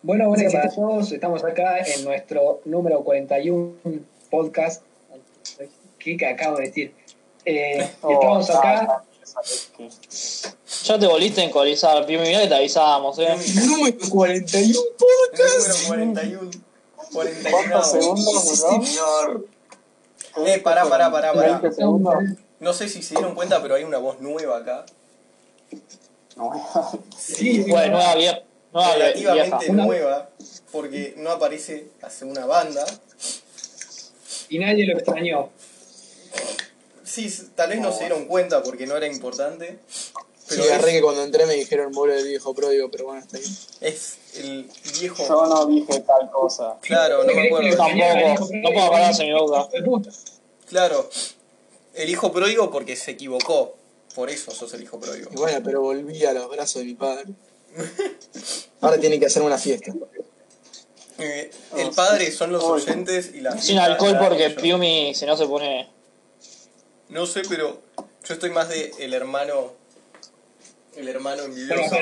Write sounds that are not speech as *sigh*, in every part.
Bueno, buenas noches a todos. Estamos acá en nuestro número 41 podcast. ¿Qué acabo de decir? Eh, Oh, estamos ah, acá. Ya te volviste en colizar, Piumi, mirá que te avisábamos, eh. Número 41 Número 41. 41. ¿Cuántos segundos? Señor. Eh, pará, pará, pará, pará. 20 segundos. No sé si se dieron cuenta, pero hay una voz nueva acá. No, *laughs* Sí, Bueno, nueva vieja. Relativamente nueva, porque no aparece hace una banda. Y nadie lo extrañó. Sí, tal vez no se dieron cuenta porque no era importante. Pero Sí, agarré es, que cuando entré me dijeron vuelve el viejo pródigo, pero bueno, está bien. es el viejo. Yo no dije tal cosa. Claro, no me acuerdo. Tampoco, no puedo acordarse mi boca. Claro, el hijo pródigo porque se equivocó. Por eso sos el hijo pródigo. Y bueno, pero volví a los brazos de mi padre. Ahora tiene que hacer una fiesta. Eh, el padre son los oyentes y la Sin alcohol porque. Piumi si no se pone. No sé, pero yo estoy más de el hermano. El hermano envidioso.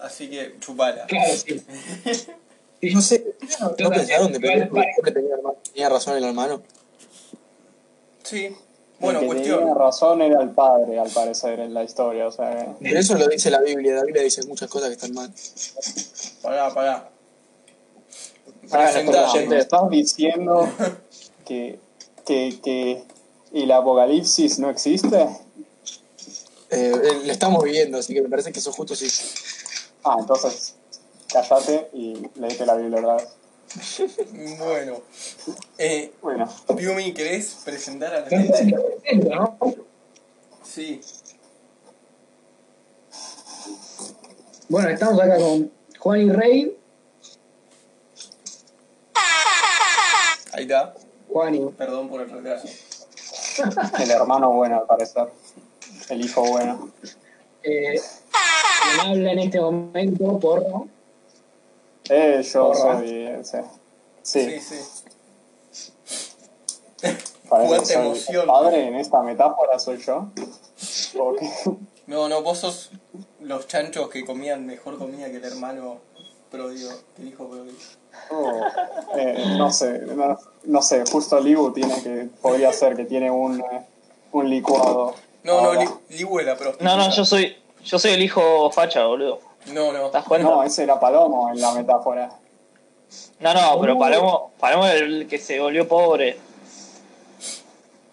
Así que chupala. Claro, sí. No sé, ¿no pensaron de hermano- tenía razón el hermano? Sí. Bueno, el que cuestión. tenía razón era el padre, al parecer, en la historia. O sea, Pero eso lo dice la Biblia, la Biblia dice muchas cosas que están mal. Pará, pará. ¿me oyentes. estás diciendo que, que, que el apocalipsis no existe? Eh, eh, lo estamos viviendo, así que me parece que eso justo sí. Ah, entonces, cállate y leíte la Biblia otra vez. *laughs* Bueno. Eh, Bueno, Piumi, ¿querés presentar a la gente? Sí. Bueno, estamos acá con Juan y Rey. Ahí está. Juan y. Perdón por el retraso. el hermano bueno, al parecer. El hijo bueno. Eh, habla en este momento, porro. Eh, yo Porra. soy ese. Sí, Sí, sí. Cuánta *laughs* emoción. el padre en esta metáfora soy yo. *laughs* No, no, vos sos los chanchos que comían mejor comida que el hermano pródigo, que el hijo pródigo. Oh, eh, no sé, no, no sé, justo Libu tiene que, podría ser que tiene un, eh, un licuado. No, no. Li- Libu prostituta. No, no, yo soy. Yo soy el hijo facha, boludo. No, no. ¿Te das cuenta? No, ese era Palomo en la metáfora. No, no, pero Palomo, Palomo es el que se volvió pobre.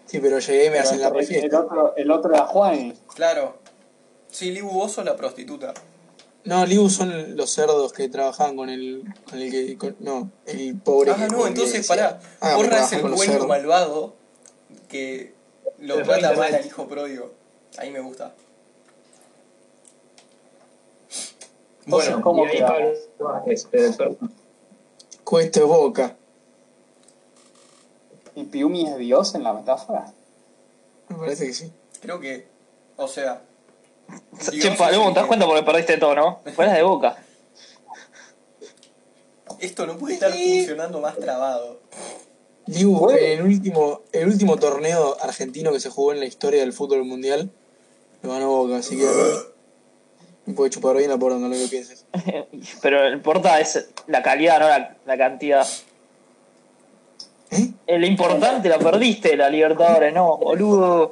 Sí, pero llegué y me Pero hacen la el, el refiesta. otro, el otro era Juan. Claro. Sí, Libu, vos sos la prostituta. No, Libu son los cerdos que trabajaban con el. Con el que. con- no, el pobre. Ah, no, entonces decía, pará. "Ah, me Porra es el dueño cerdos". malvado que lo trata mal. al hijo pródigo. Ahí me gusta. Bueno, ¿Cómo y ahí? Pablo Cuesta boca. ¿Y Piumi es Dios en la metáfora? Me parece que sí. creo que. O sea. Che, Palomo, ¿te das cuenta porque perdiste todo, no? Fuera de boca. Esto no puede estar funcionando más trabado. Libu, en el último, el último torneo argentino que se jugó en la historia del fútbol mundial, lo ganó Boca, así que puede chupar bien la porra, no lo que pienses. *laughs* Pero lo importa es la calidad, no la, la cantidad. ¿Eh? Lo importante, la perdiste, la Libertadores, no, boludo.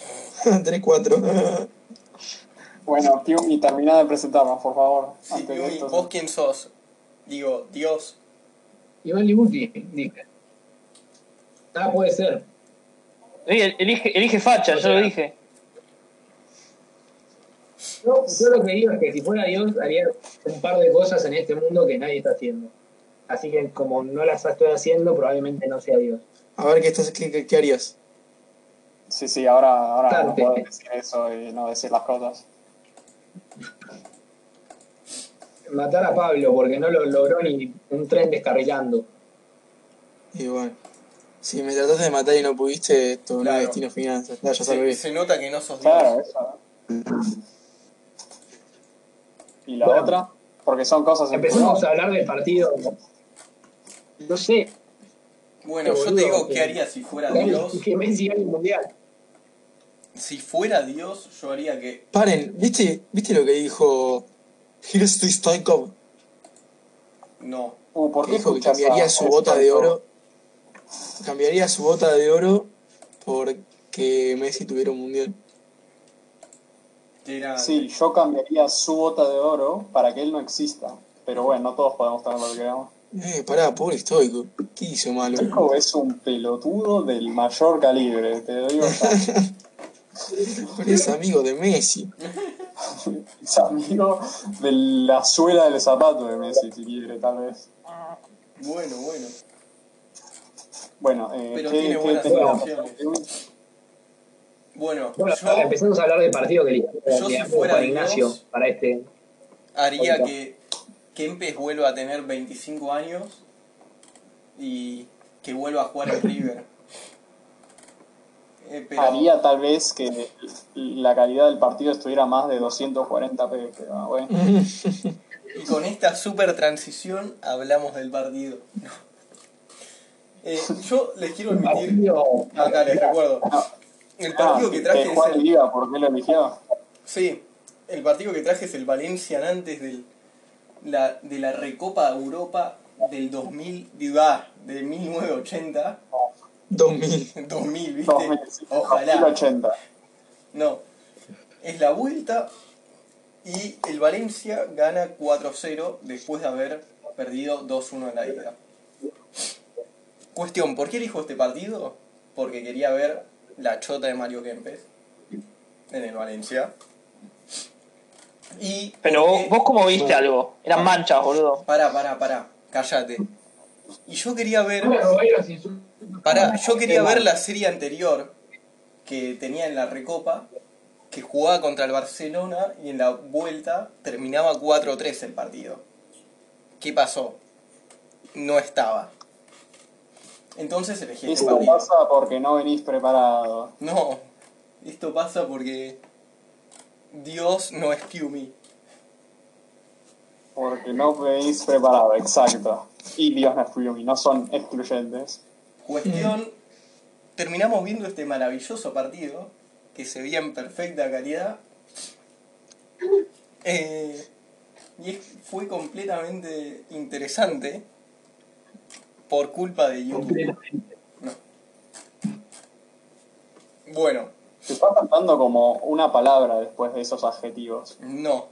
*laughs* 3-4. *laughs* Bueno, Piumi, termina de presentarnos, por favor. Sí, esto. ¿vos quién sos? Digo, Dios. Iván Libuti, dije. Ah, puede ser. Elige, elige facha, yo lo dije. Yo, yo lo que digo es que si fuera Dios haría un par de cosas en este mundo que nadie está haciendo. Así que como no las estoy haciendo, probablemente no sea Dios. A ver, ¿qué, estás, qué, qué, qué harías? Sí, sí, ahora, ahora Claro, no que- puedo decir eso y no decir las cosas. Matar a Pablo porque no lo logró ni un tren descarrilando. Y bueno, si me trataste de matar y no pudiste, esto no Claro. es destino finanzas. Ya, ya Se, salvé. se nota que no sos Dios. Claro, eso. ¿Y la Bueno. otra? Porque son cosas Empezamos a hablar del partido. No sé, Bueno, yo te digo que- qué haría si fuera Dios. que Messi gane el mundial. Si fuera Dios, yo haría que. Paren, ¿viste, ¿viste lo que dijo Hirsti Stoikov? No. Uh, ¿por qué dijo que cambiaría su bota de oro. Cambiaría su bota de oro porque Messi tuviera un mundial. Sí, yo cambiaría su bota de oro para que él no exista. Pero bueno, no todos podemos tener lo que queramos. Eh, pará, pobre estoico. ¿Qué hizo malo? Chico es un pelotudo del mayor calibre, te lo digo ya. *laughs* Pero es amigo de Messi. *laughs* Es amigo de la suela del zapato de Messi, si quiere, tal vez. Bueno, bueno. Bueno, eh, Pero ¿qué, tiene qué. Bueno, Bueno, yo empezamos a hablar del partido que Yo si fuera Ignacio Dios- para este. haría que Kempes vuelva a tener 25 años y que vuelva a jugar en River. Eh, pero- Haría tal vez que la calidad del partido estuviera más de 240p, pero bueno. Y con esta super transición hablamos del partido. *laughs* Eh, yo les quiero admitir. Acá les recuerdo. El partido Ah, que traje que es el. diga por qué lo eligió. Sí, el partido que traje es el Valencia antes del, la, de la Recopa Europa del 2000, digo, ah, de 1980. 2000. 2000, ¿viste? 2000, Ojalá. 2080. No. Es la vuelta y el Valencia gana 4-0 después de haber perdido 2-1 en la ida. Cuestión, ¿por qué elijo este partido? Porque quería ver la chota de Mario Kempes en el Valencia. Y Pero vos, porque- vos cómo viste algo. Eran manchas, boludo. Pará, pará, pará, cállate. Y yo quería ver... Pará, yo quería ver la serie anterior que tenía en la Recopa, que jugaba contra el Barcelona y en la vuelta terminaba 4-3 el partido. ¿Qué pasó? No estaba. Entonces elegí este Esto partido. pasa porque no venís preparado. No, esto pasa porque Dios no es Piumi. Porque no venís preparado, exacto. Y Dios no es Fiumi, no son excluyentes. Cuestión, *laughs* terminamos viendo este maravilloso partido que se veía en perfecta calidad. Eh, y fue completamente interesante por culpa de YouTube. Bueno, Te está faltando como una palabra después de esos adjetivos. no.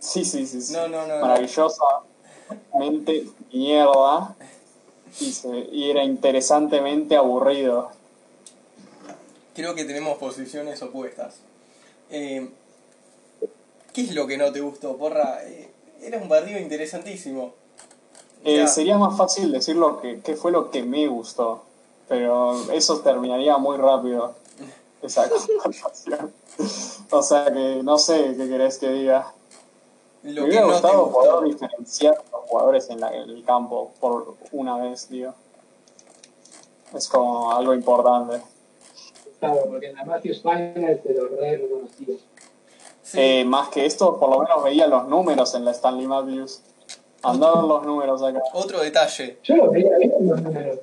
Sí, sí, sí. sí. No, no, no, no. Maravillosamente mierda. Y, se- y era interesantemente aburrido. Creo que tenemos posiciones opuestas. Eh, ¿Qué es lo que no te gustó, porra? Eh, era un partido interesantísimo. Eh, sería más fácil decir lo que, qué fue lo que me gustó. Pero eso terminaría muy rápido. Esa *laughs* conversación. O sea que no sé qué querés que diga. Lo me hubiera no te gustado poder diferenciar a los jugadores en, la- en el campo por una vez, digo. Es como algo importante. Claro, porque en la Matthews Final se lo re. Sí. Eh, más que esto, por lo menos veía los números en la Stanley Matthews. Andaban los números acá. Otro detalle, Yo lo veía bien los números.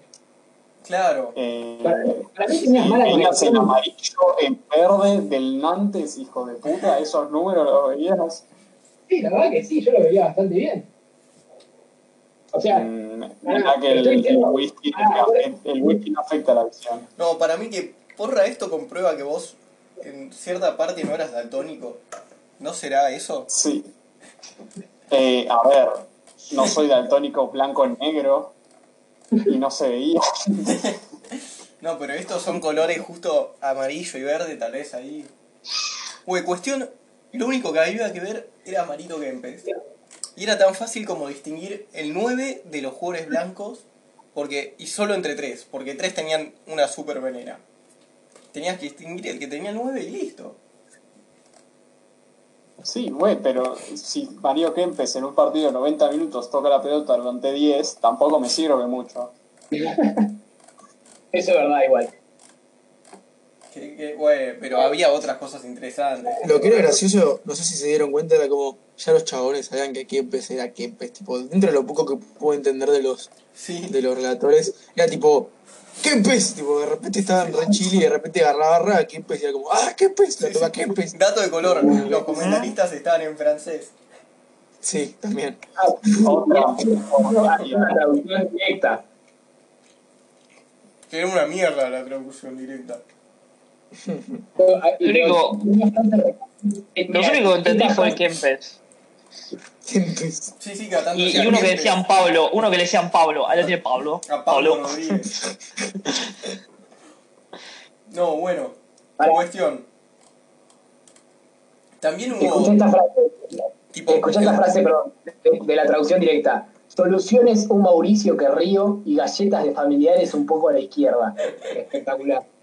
claro. Eh, Para, para mí tenías mala veías en amarillo, en verde del Nantes, hijo de puta, esos números los veías. Sí, la verdad que sí, yo lo veía bastante bien. O sea, Mm, que el, el whisky, Ah, el, el whisky no afecta la visión. No, para mí que porra esto comprueba que vos en cierta parte no eras daltónico. ¿No será eso? Sí. Eh, a ver, no *laughs* soy daltónico blanco-negro y no se veía. No, pero estos son colores justo amarillo y verde, tal vez ahí. Uy, cuestión, lo único que había que ver era Marito Kempes. Y era tan fácil como distinguir el 9 de los jugadores blancos, porque y solo entre tres, porque tres tenían una super venera. Tenías que distinguir el que tenía el 9 y listo. Sí, güey, pero si Mario Kempes en un partido de 90 minutos toca la pelota durante 10, tampoco me sirve mucho. *laughs* eso es verdad igual. Que, que, güey, pero había otras cosas interesantes. Lo que era gracioso, no sé si se dieron cuenta, era como ya los chabones sabían que Kempes era Kempes. Tipo, dentro de lo poco que puedo entender de los, Sí. de los relatores, era tipo, Kempes. Tipo, de repente estaban re chile y de repente agarraba a Kempes y era como, ah, Kempes, la Sí, toca sí. Kempes. Dato de color, los comentaristas estaban en francés. Sí, también. Otra. una traducción directa. Que era una mierda la traducción directa. Único- Lo único que entendí fue Kempes. Sí, sí, Y, uno que decían Pablo, uno que le decían Pablo, ahí lo tiene Pablo. A Pablo Rodríguez. *laughs* No, bueno. Para. Cuestión. También Escuché hubo. esta frase, Tipo, escuché esta frase, perdón, de, de la traducción directa. Soluciones un Mauricio que río y galletas de familiares un poco a la izquierda. Espectacular. *laughs*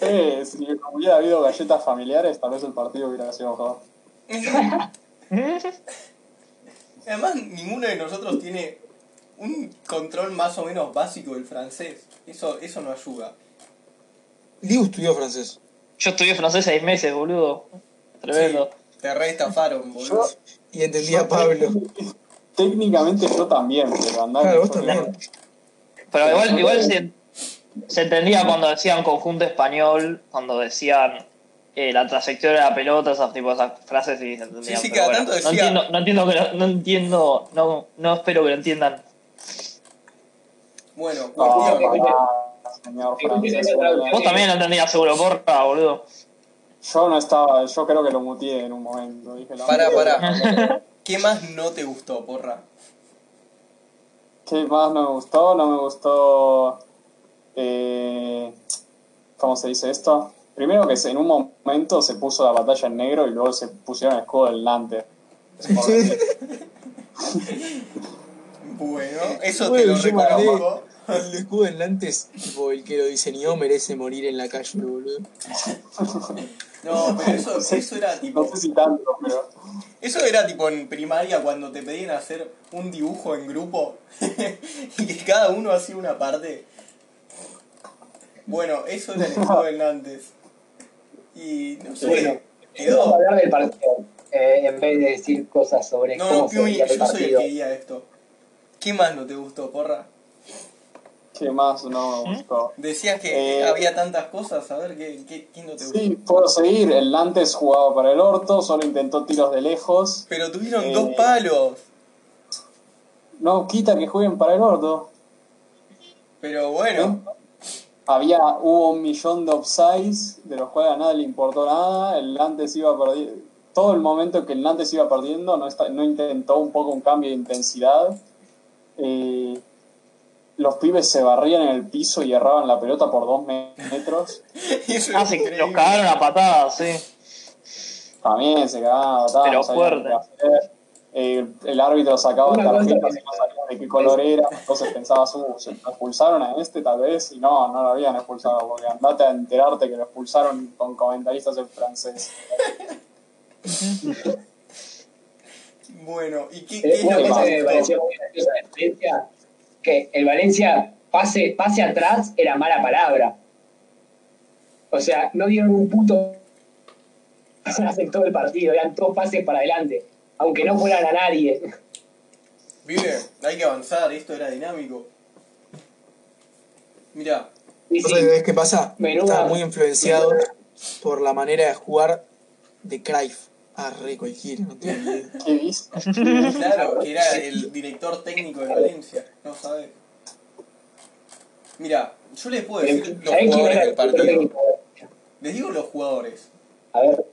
Eh, si hubiera habido galletas familiares, tal vez el partido hubiera sido mejor. *laughs* *laughs* Además, ninguno de nosotros tiene un control más o menos básico del francés. Eso, eso no ayuda. Liu estudió francés. Yo estudié francés seis meses, boludo. Tremendo. Sí, te re estafaron, boludo. Y entendía a Pablo. Técnicamente yo también, pero andar. Claro, vos también. Pero igual, igual se, se entendía cuando decían conjunto español, cuando decían eh, la trayectoria de la pelota, esas, tipo, esas frases y. Sí, sí, cada bueno, tanto no decía- entiendo, no entiendo, que lo- no entiendo, no, no espero que lo entiendan. Bueno, No, cuestión. pará, señor francés. Vos también lo entendías seguro, porra, boludo. Yo no estaba, yo creo que lo muteé en un momento. Dije, la Pará, pará. ¿Qué más no te gustó, porra? ¿Qué más no me gustó? No me gustó. Eh, ¿Cómo se dice esto? Primero que en un momento se puso la batalla en negro y luego se pusieron el escudo del Nantes. Es por decir. Bueno, *laughs* eso te Bueno, lo yo mandé reconozco. el escudo del Nantes, tipo, el que lo diseñó merece morir en la calle, boludo. No, pero eso, eso era *laughs* tipo. No sé si tanto, pero. Eso era tipo en primaria cuando te pedían hacer un dibujo en grupo *laughs* y que cada uno hacía una parte. Bueno, eso era el escudo del Nantes. Y no sé, Bueno, Vamos a quedó. hablar del partido, eh, en vez de decir cosas sobre No, cómo se Piumi, el yo soy el partido. que guía esto. ¿Qué más no te gustó, porra? ¿Qué más no me gustó? Decías que Eh, había tantas cosas, a ver, ¿qué, qué, qué no te gustó? Sí, puedo seguir. El Nantes jugaba para el orto, solo intentó tiros de lejos. Pero tuvieron Eh, dos palos. No quita que jueguen para el orto. Pero bueno, Había, hubo un millón de offsides, de los cuales a nadie le importó nada. El Nantes iba perdiendo. Todo el momento que el Nantes iba perdiendo, no, está- no intentó un poco un cambio de intensidad. Eh, los pibes se barrían en el piso y erraban la pelota por dos me- metros. *laughs* eso Ah, es los cagaron a patadas, sí. También se cagaban a patadas, Pero fuerte. Eh, el árbitro sacaba Una tarjetas que- y no sabía de qué color era, entonces pensabas, uh, ¿se lo expulsaron a este tal vez? Y no, no lo habían expulsado, porque andate a enterarte que lo expulsaron con comentaristas en francés. Bueno, ¿y qué, Eh, qué es lo que cosa que te me pareció muy graciosa de Valencia, que el Valencia pase, pase atrás era mala palabra. O sea, no dieron un puto *laughs* en todo el partido, eran todos pases para adelante, aunque no fueran a nadie. Vive, hay que avanzar, esto era dinámico. Mira, Y ¿Vos sí, sabés qué pasa? Menuda- Estaba muy influenciado por la manera de jugar de Cruyff. Ah, re cualquiera, no tengo ni idea. ¿Qué viste? claro, que era el director técnico de Valencia, no sabes. Mira, yo les puedo decir los ¿Saben quién jugadores del partido. Les digo los jugadores. A ver,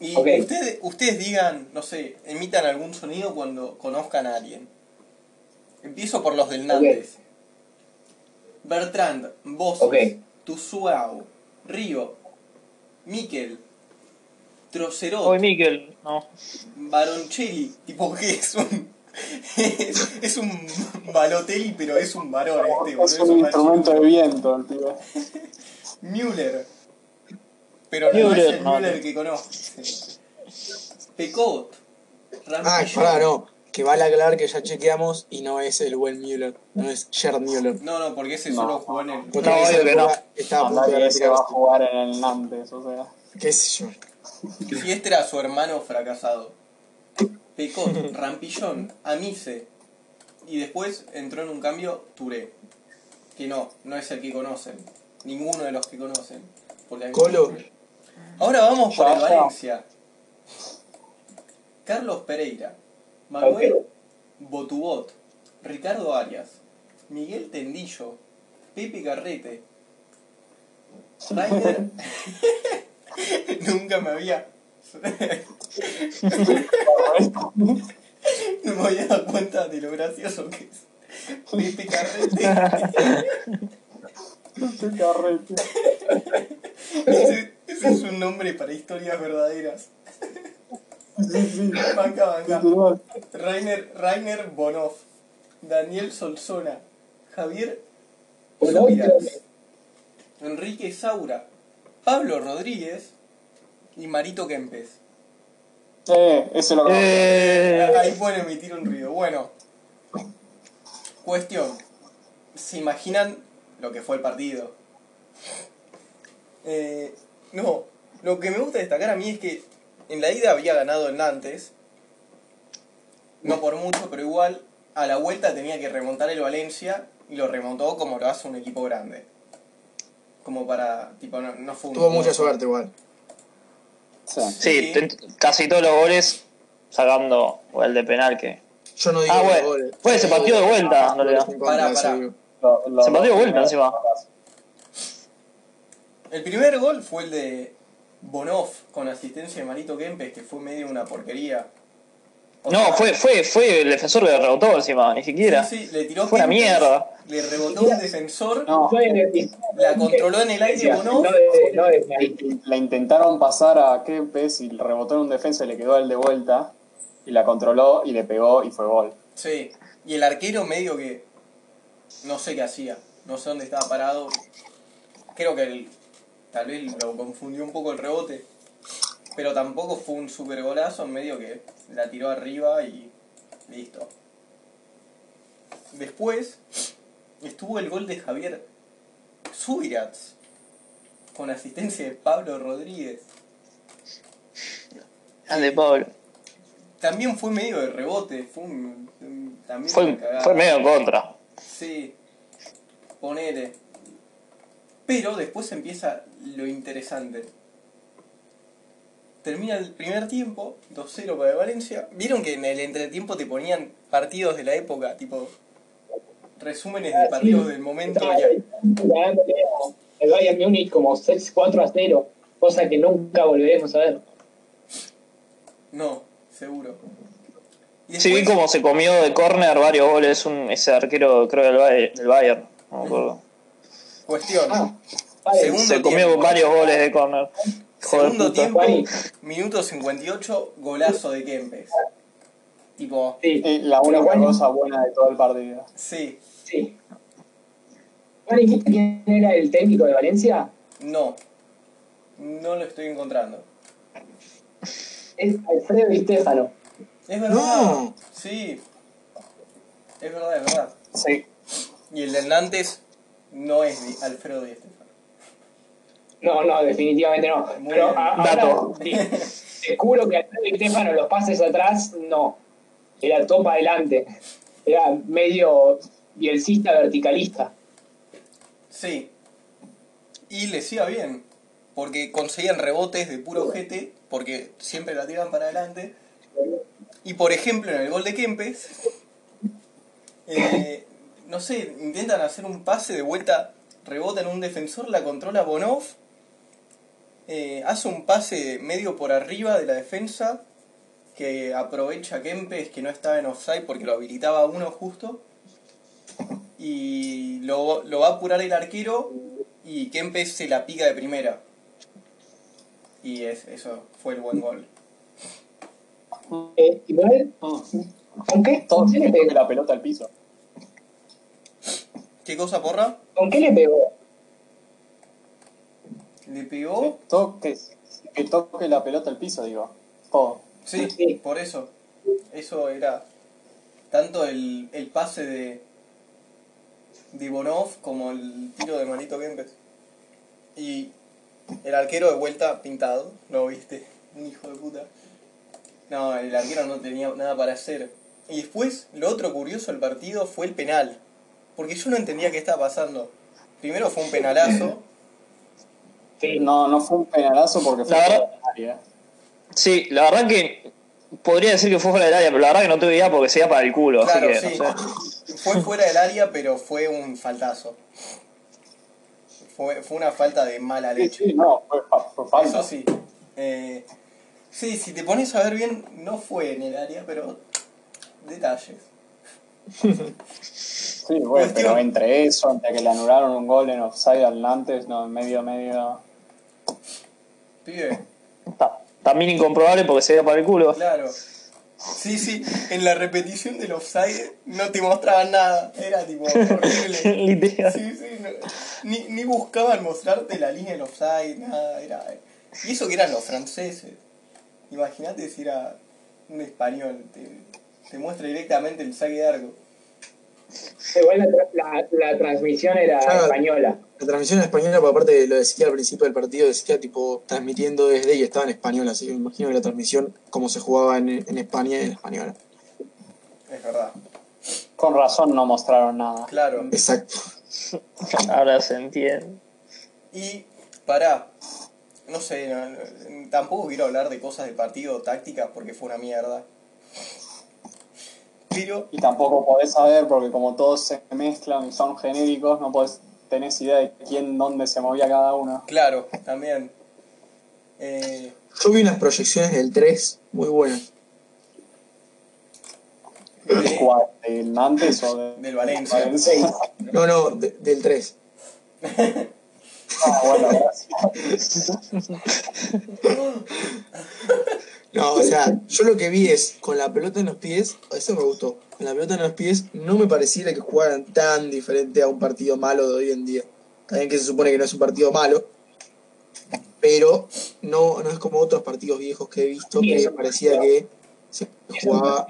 Y ustedes, ustedes digan, no sé, emitan algún sonido cuando conozcan a alguien. Empiezo por los del Nantes. Bertrand, Bossos, Ok. Tusuau, Río, Miquel, Trocerot, Hoy Miquel, no. Baroncelli, tipo que es un. *laughs* es, es un Balotelli, pero es un varón este. Es un instrumento de viento el pibe. *laughs* Müller. Pero no es el. Müller que conozco. Pecot. Rampillon. pará, no. Que vale aclarar que ya chequeamos y no es el buen Müller, no es Gerd Müller. No, no, porque ese No. solo jugó en el. No, que no. estaba a punto de Nadie se va a retirarse. jugar en el Nantes, o sea. ¿Qué sé yo? Si este era su hermano fracasado. Pecot, *laughs* Rampillón, Amise. Y después entró en un cambio Touré. Que no, no es el que conocen. Ninguno de los que conocen. Colo. Ahora vamos por el. Valencia. Carlos Pereira, Manuel Botubot, Ricardo Arias, Miguel Tendillo, Pepe Carrete, Rainer... *laughs* Nunca me había... *laughs* no me había dado cuenta de lo gracioso que es. Pepe Carrete. Qué carrete. Ese, es un nombre para historias verdaderas. Sí, sí. Banca, banca. Rainer, Rainer Bonoff, Daniel Solsona, Javier Bonoff, Subirats, Enrique Saura, Pablo Rodríguez y Marito Kempes. Eh, ese lo. Eh, Ahí pueden emitir un ruido. Bueno, cuestión. ¿Se imaginan lo que fue el partido? Eh, no, lo que me gusta destacar a mí es que en la ida había ganado el Nantes. No por mucho, pero igual a la vuelta tenía que remontar el Valencia y lo remontó como lo hace un equipo grande. Como para, tipo, no, no fue un... Tuvo mucha suerte igual. Sí. sí, ten- casi todos los goles sacando el de penal que. Yo no digo Ah, bueno. goles. Fue, se partió de vuelta. Lo- lo- Se partió de vuelta encima. El primer gol fue el de Bonoff con asistencia de Marito Kempes, que fue medio una porquería. O No, sea, fue, fue, fue el defensor que rebotó encima, ni siquiera. Sí, sí, le tiró Fue una mierda. Le rebotó un defensor, No, Fue de- la controló en el aire Bonoff. No no la intentaron pasar a Kempes y rebotó en un defensa y le quedó el de vuelta. Y la controló y le pegó y fue gol. Sí, y el arquero medio que no sé qué hacía, no sé dónde estaba parado. Creo que el- tal vez lo confundió un poco el rebote, pero tampoco fue un super golazo, medio que la tiró arriba y listo. Después estuvo el gol de Javier Subirats con asistencia de Pablo Rodríguez. Grande Pablo. También fue medio de rebote, fue un, un- también Fue, fue medio en contra. Sí, ponele. Pero después empieza lo interesante. Termina el primer tiempo, 2-0 para el Valencia. ¿Vieron que en el entretiempo te ponían partidos de la época? Tipo, resúmenes de partidos del momento. Ganándole El Bayern Múnich como 6 4 a 0, cosa que nunca volveremos a ver. No, seguro. Y Sí, vi después- cómo se comió de córner varios goles un, ese arquero, creo, del, Bay- del Bayern. No me acuerdo. Cuestión. Ah. Segundo Se comió tiempo. varios goles de córner. Joder, Segundo puta. tiempo, minuto 58, golazo de Kempes. Tipo, Sí, la única cosa buena de todo el partido. sí, sí. ¿y ¿Quién era el técnico de Valencia? no. No lo estoy encontrando. Es Alfredo Di Stefano. Es verdad. No. Sí. Es verdad, es verdad. Sí. Y el del Nantes no es Alfredo Di. No, no, definitivamente no. Muy Pero ahora, Dato. te juro que Alfredo Di Stefano, los pases atrás, no. Era topa adelante. Era medio bielcista verticalista. Sí. Y les iba bien. Porque conseguían rebotes de puro GT. Porque siempre la tiran para adelante. Y por ejemplo, en el gol de Kempes. eh, no sé, intentan hacer un pase de vuelta. Rebota en un defensor, la controla Bonoff. Eh, hace un pase medio por arriba de la defensa. Que aprovecha Kempes que no estaba en offside porque lo habilitaba uno justo. Y lo, lo va a apurar el arquero. Y Kempes se la pica de primera. Y es, eso fue el buen gol. Eh, igual, ¿con qué, con qué le pegó? la pelota al piso. ¿Qué cosa, porra? ¿Con qué le pegó? ¿Le pegó? Toque, que toque la pelota al piso, digo. Todo. Sí, Sí. por eso. Eso era tanto el, el pase de, de Bonov como el tiro de Manito Kempes. Y el arquero de vuelta pintado, ¿lo viste? *laughs* Un hijo de puta. No, el arquero no tenía nada para hacer. Y después, lo otro curioso del partido fue el penal. Porque yo no entendía qué estaba pasando. Primero fue un penalazo. Sí. No, no fue un penalazo porque fue La fuera del área. Sí, la verdad que podría decir que fue fuera del área, pero la verdad que no tuve idea porque se iba para el culo, Claro, así que sí. no sé. Fue fuera del área, pero fue un faltazo. Fue, fue una falta de mala leche. sí, no, fue, fue falta. Eso sí. Eh, sí, si te pones a ver bien, no fue en el área, pero detalles. Sí, bueno, pero entre eso, entre que le anularon un gol en offside al Nantes, no, medio, medio. Pibe, Ta- También incomprobable porque se iba para el culo. claro. Sí, sí, en la repetición del offside no te mostraban nada. Era tipo horrible. *laughs* Sí, sí, no- ni, ni buscaban mostrarte la línea del offside, nada, era... Y eso que eran los franceses. Imagínate si era un español, te, te muestra directamente el saque de arco. Igual la, tra- la, la transmisión era Claro. española. La transmisión en española, por aparte lo decía al principio del partido, decía tipo transmitiendo desde y estaba en español, así que me imagino que la transmisión, como se jugaba en, en España, en española. Es verdad. Con razón no mostraron nada. Claro. Exacto. *laughs* Ahora se entiende. Y, pará, no sé, tampoco quiero hablar de cosas del partido, tácticas, porque fue una mierda. Y tampoco podés saber, porque como todos se mezclan y son genéricos, no podés, tenés idea de quién, dónde se movía cada uno. claro, también. Eh, Yo vi unas proyecciones del 3 muy buenas. de- ¿Cuál? ¿Del Nantes o de- Del Valencia. No, no, de- del 3. Ah, bueno, gracias. *laughs* No, o sea, yo lo que vi es con la pelota en los pies, eso me gustó. Con la pelota en los pies no me pareciera que jugaran tan diferente a un partido malo de hoy en día. También que se supone que no es un partido malo, pero no, no es como otros partidos viejos que he visto Sí, que eso- parecía que se jugaba.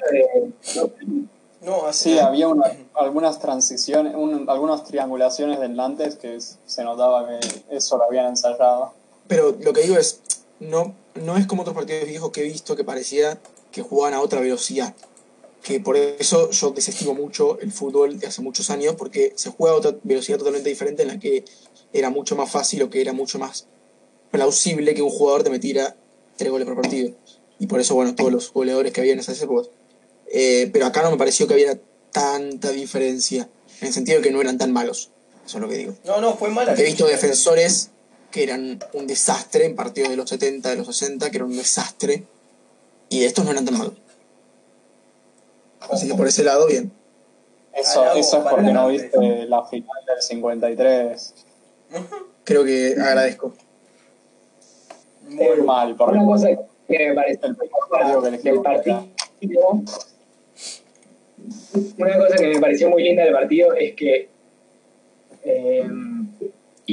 No, así. Sí, había una- algunas transiciones, un- algunas triangulaciones del Nantes que se notaba que eso lo habían ensayado. Pero lo que digo es, no, no es como otros partidos viejos que he visto que parecía que jugaban a otra velocidad. Que por eso yo desestimo mucho el fútbol de hace muchos años, porque se juega a otra velocidad totalmente diferente en la que era mucho más fácil o que era mucho más plausible que un jugador te metiera tres goles por partido. Y por eso, bueno, todos los goleadores que había en esas épocas. Eh, pero acá no me pareció que había tanta diferencia, en el sentido de que no eran tan malos. Eso es lo que digo. No, no, fue mala. He visto defensores que eran un desastre en partidos de los 70, de los 60, que eran un desastre. Y estos no eran tan malos. Así que por ese lado, bien. Eso, eso es porque no viste la final del 53. Creo que agradezco. Muy mal, porque Una cosa que me parece el partido que del partido. Una cosa que me pareció muy linda del partido es que eh,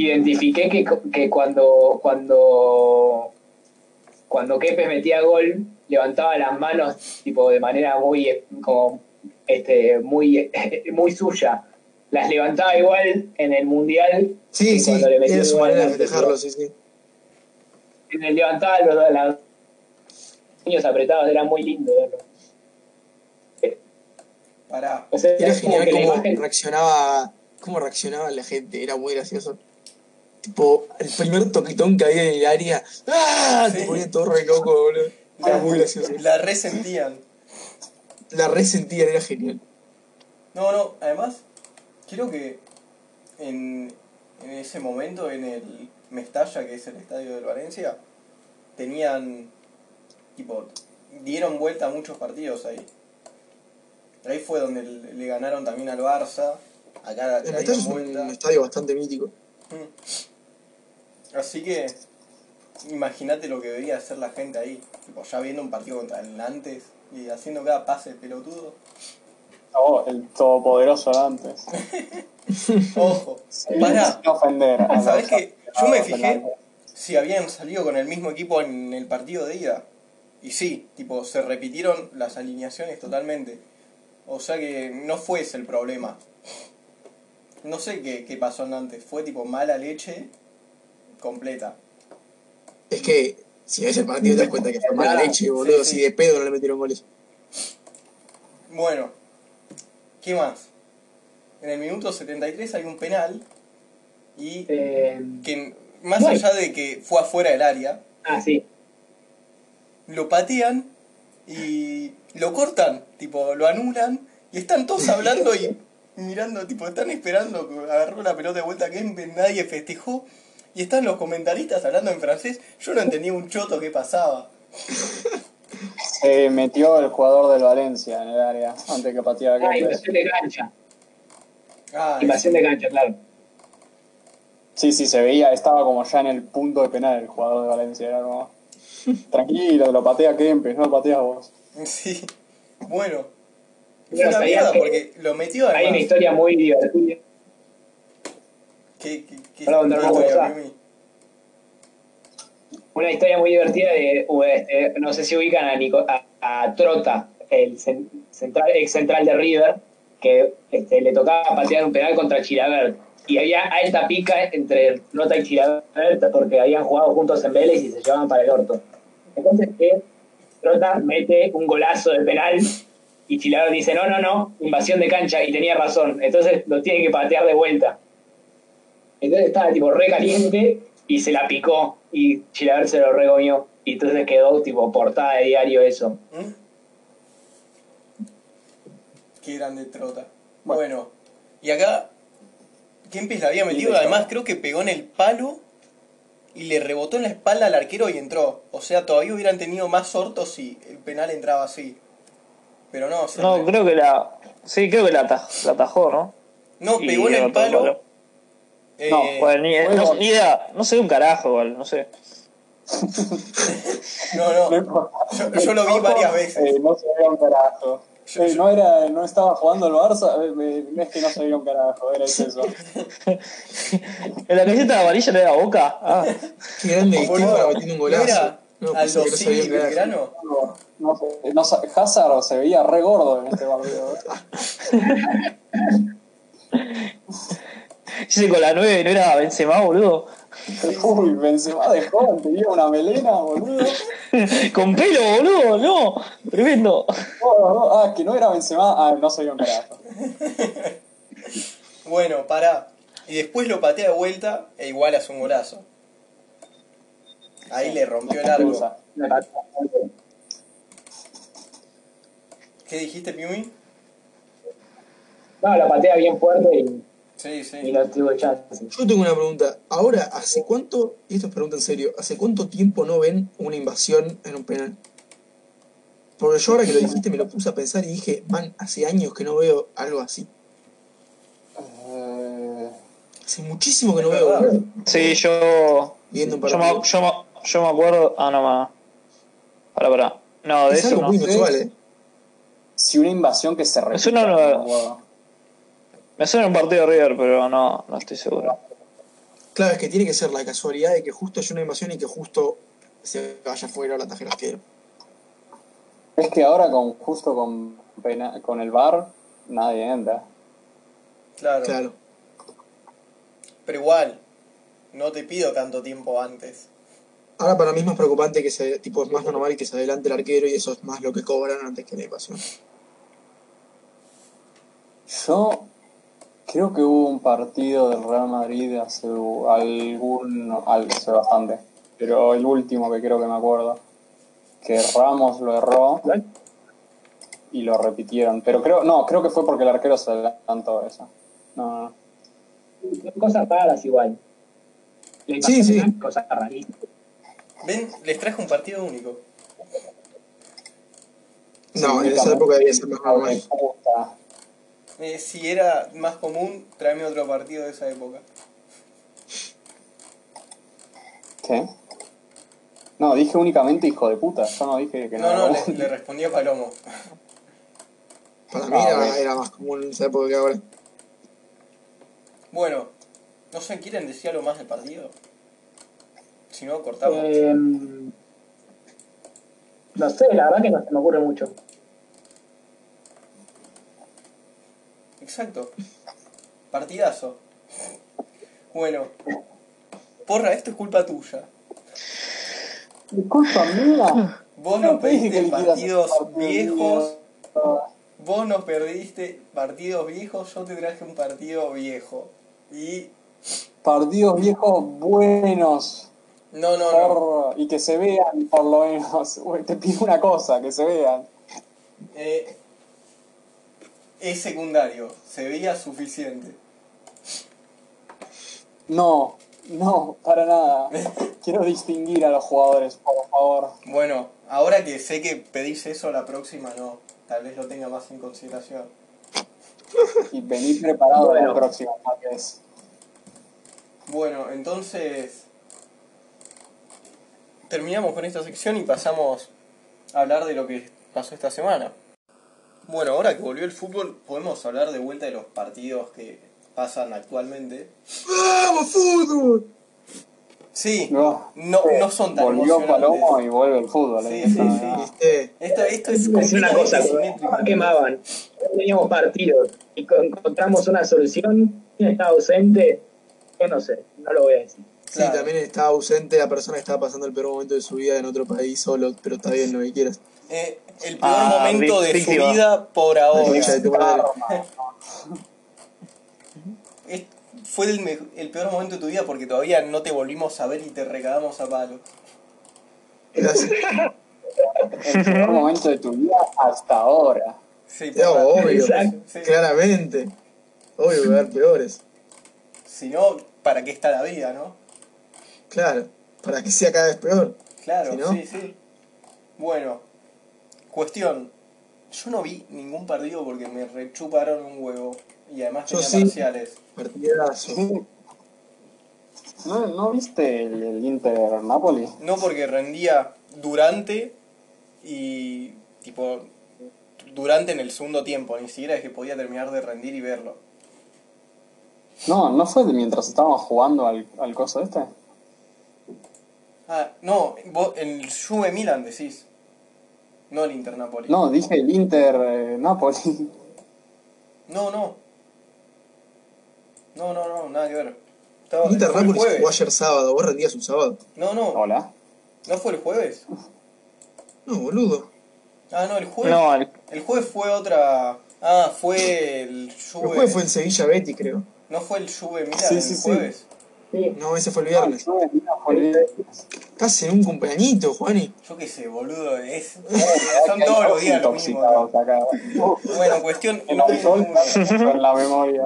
identifiqué que, que cuando, cuando, cuando Kepes metía gol, levantaba las manos tipo de manera muy como este muy *laughs* muy suya. Las levantaba igual en el mundial. Sí, sí, cuando le metió su manera de festejarlo, sí, sí. En el levantaba los, los niños apretados, era muy lindo verlo. Pará. O sea, Era genial cómo imagen reaccionaba, cómo reaccionaba la gente, era muy gracioso. Tipo, el primer toquetón que había en el área, ¡ah! Sí. Te ponía todo re loco, boludo. Era muy gracioso. La resentían. La resentían, era genial. No, no, además, creo que en, en ese momento, en el Mestalla, que es el estadio del Valencia, tenían, tipo, dieron vuelta a muchos partidos ahí. Ahí fue donde le, ganaron también al Barça. Acá El Mestalla es vuelta. un estadio bastante mítico. Mm. Así que, imagínate lo que debería hacer la gente ahí. Tipo, ya viendo un partido contra el Nantes y haciendo cada pase pelotudo. Oh, el todopoderoso de antes. *laughs* Ojo, pará. ofender. a ¿Sabés los qué? Yo me fijé si habían salido con el mismo equipo en el partido de ida. Y sí, tipo, se repitieron las alineaciones totalmente. O sea que no fue ese el problema. No sé qué, qué pasó en antes. Fue tipo mala leche completa. Es que si ves el partido te das cuenta que fue mala leche, boludo. Sí, sí. Si de pedo no le metieron goles. Bueno, ¿qué más? En el minuto 73 hay un penal. Y eh, que más Bueno. allá de que fue afuera del área, ah, sí. lo patean y lo cortan, tipo, lo anulan y están todos hablando y mirando, tipo, están esperando, agarró la pelota de vuelta que nadie festejó y están los comentaristas hablando en francés. Yo no entendía un choto qué pasaba. Se metió el jugador del Valencia en el área antes que pateara Ah, invasión de cancha. Ah, Invasión de cancha, claro. Sí, sí, se veía, estaba como ya en el punto de penal el jugador de Valencia. Era como, tranquilo, lo patea Kempes, no lo pateas vos. *laughs* sí. Bueno. Fue Yo una sabía mierda que porque lo metió Hay una historia muy divertida. ¿Qué, qué, qué Perdón, no, historia? Una historia muy divertida de, este, no sé si ubican a, Nico- a, a Trota, el cen- central, ex central de River, que este, le tocaba patear un penal contra Chilabert. Y había alta pica entre Trota y Chilabert porque habían jugado juntos en Vélez y se llevaban para el orto. Entonces que Trota mete un golazo de penal y Chilabert dice, no, no, no, invasión de cancha, y tenía razón. Entonces lo tiene que patear de vuelta. Entonces estaba tipo re caliente y se la picó y Chilaver se lo regoñó. Y entonces quedó tipo portada de diario eso. ¿Mm? Qué grande trota. Bueno, y acá Kempes la había metido, además creo que pegó en el palo y le rebotó en la espalda al arquero y entró. O sea, todavía hubieran tenido más sortos si el penal entraba así. Pero no, se No, re- creo que la. Sí, creo que la, ataj- la atajó, ¿no? no Y pegó en el palo. eh, No, Bueno, ni, Fue no- ni idea, no sé un carajo igual, no sé. *laughs* no, no, yo, yo lo vi varias veces. Eh, no se veía un carajo. Yo- Eh, yo- no, era, no estaba jugando el Barça, eh, me- es que no se veía un carajo, era eso. *laughs* ¿En la camiseta amarilla no era boca? Ah, *laughs* Qué grande Boludo, para metiendo un ¿no golazo. No, Civi un carajo. Belgrano? No, sé, no Hazard se veía re gordo en este partido. *laughs* ese con la 9 no era Benzema, boludo. Uy, Benzema de joven tenía una melena, boludo. *laughs* Con pelo, boludo, no. Tremendo. Ah, que no era Benzema, ah, no se veía un carajo. *laughs* Bueno, pará. Y después lo patea de vuelta e igual hace un golazo. Ahí le rompió el arco. Excusa. ¿Qué dijiste, Piumi? No, la patea bien fuerte y, Sí, y sí. no tuvo chance. Yo tengo una pregunta. Ahora, ¿hace cuánto, y esto es pregunta en serio, ¿hace cuánto tiempo no ven una invasión en un penal? Porque yo ahora que lo dijiste me lo puse a pensar y dije, man, hace años que no veo algo así. Eh, Hace muchísimo que no veo Sí, yo. viendo un Yo partido. me, yo, me, yo me acuerdo. Ah, no, ma. Pará, pará. No, de es eso algo no. muy inusual, ¿eh? si una invasión que se repita. Eso no lo- me acuerdo. Me suena un partido de River, pero no, no estoy seguro. Claro, es que tiene que ser la casualidad de que justo haya una invasión y que justo se vaya fuera la tajera arquero. Es que ahora con justo con, pena- con el bar nadie entra. Claro. Claro. Pero igual, no te pido tanto tiempo antes. Ahora para mí es más preocupante que se, tipo, es más normal que se adelante el arquero y eso es más lo que cobran antes que la invasión. Yo creo que hubo un partido del Real Madrid hace algún al- hace bastante, pero el último que creo que me acuerdo que Ramos lo erró y lo repitieron, pero creo no, creo que fue porque el arquero se adelantó eso. No, no, no. Son cosas raras igual. Sí, sí. Cosas rarísimas. Ven, les traje un partido único. No, en esa época debía ser más normal. puta. Eh, si era más común, tráeme otro partido de esa época. ¿Qué? No, dije únicamente hijo de puta, yo no dije que No, no. no, le, le respondió Palomo. Para mí Ah, era más común en esa época que ahora. Bueno, no sé, ¿quieren decir algo más del partido? Si no, cortamos. Eh, no sé, la verdad que no se me ocurre mucho. Exacto. Partidazo. Bueno. Porra, esto es culpa tuya. Disculpa mía. Vos No nos pediste partidos viejos. Vos nos perdiste partidos viejos. Yo te traje un partido viejo. Y Partidos viejos buenos. No, no, no. Y que se vean, por lo menos. *laughs* Uy, Te pido una cosa, que se vean. Eh, es secundario. Se veía suficiente. No, no, para nada. *laughs* Quiero distinguir a los jugadores, por favor. Bueno, ahora que sé que pedís eso, la próxima no. Tal vez lo tenga más en consideración. Y venir preparado a Bueno. la próxima, tal vez. Bueno, entonces terminamos con esta sección y pasamos a hablar de lo que pasó esta semana. Bueno, ahora que volvió el fútbol, podemos hablar de vuelta de los partidos que pasan actualmente. ¡Vamos, fútbol! Sí, No, no, no son tan Volvió emocionantes. Palomo y vuelve el fútbol. Sí, ¿eh? sí, sí. ¿Viste? Esto, esto es Es una cosa, simétrico. ¿por qué quemaban? No teníamos partidos y co- encontramos una solución. ¿Quién estaba ausente? Yo no sé, no lo voy a decir. Sí, Claro. también estaba ausente la persona que estaba pasando el peor momento de su vida en otro país solo, pero está bien, lo que quieras. Eh, el peor Ah, momento de su vida por ahora. *laughs* Fue el, peor momento de tu vida porque todavía no te volvimos a ver y te recagamos a palo. Gracias. *laughs* El peor momento de tu vida hasta ahora. Sí, No, obvio. Sí. claramente. Obvio que va a haber peores. Si no, ¿para qué está la vida, no? Claro, para que sea cada vez peor. Claro, Si no- sí, sí. Bueno, cuestión. Yo no vi ningún partido porque me rechuparon un huevo. Y además Yo tenía sí. parciales. Partidazo. ¿No, ¿No viste el, el Inter Napoli? No porque rendía durante y tipo durante en el segundo tiempo, ni siquiera es que podía terminar de rendir y verlo. No, ¿no fue de mientras estábamos jugando al, al coso este? Ah, no, vos, el Juve Milan decís. No el Inter Napoli. No, dije el Inter eh, Napoli. no, no. No, no, no, nada que ver. Estaba, Inter fue el Napoli se jueves. jugó ayer sábado, vos rendías un sábado. No, no, Hola. no fue el jueves. No, boludo. Ah, no, el jueves. No, el- El jueves fue otra. Ah, fue el Juve. El jueves fue el Sevilla Betty, creo. No fue el Juve Milan Sí, el sí, jueves. Sí. No, ese fue el viernes. Ah, no, mira, fue el viernes. Estás en un cumpleañito, Juani. Yo qué sé, boludo. Es, *laughs* son Hay todos los días lo mismo. acá. Bueno, cuestión. El ninguno. en la memoria.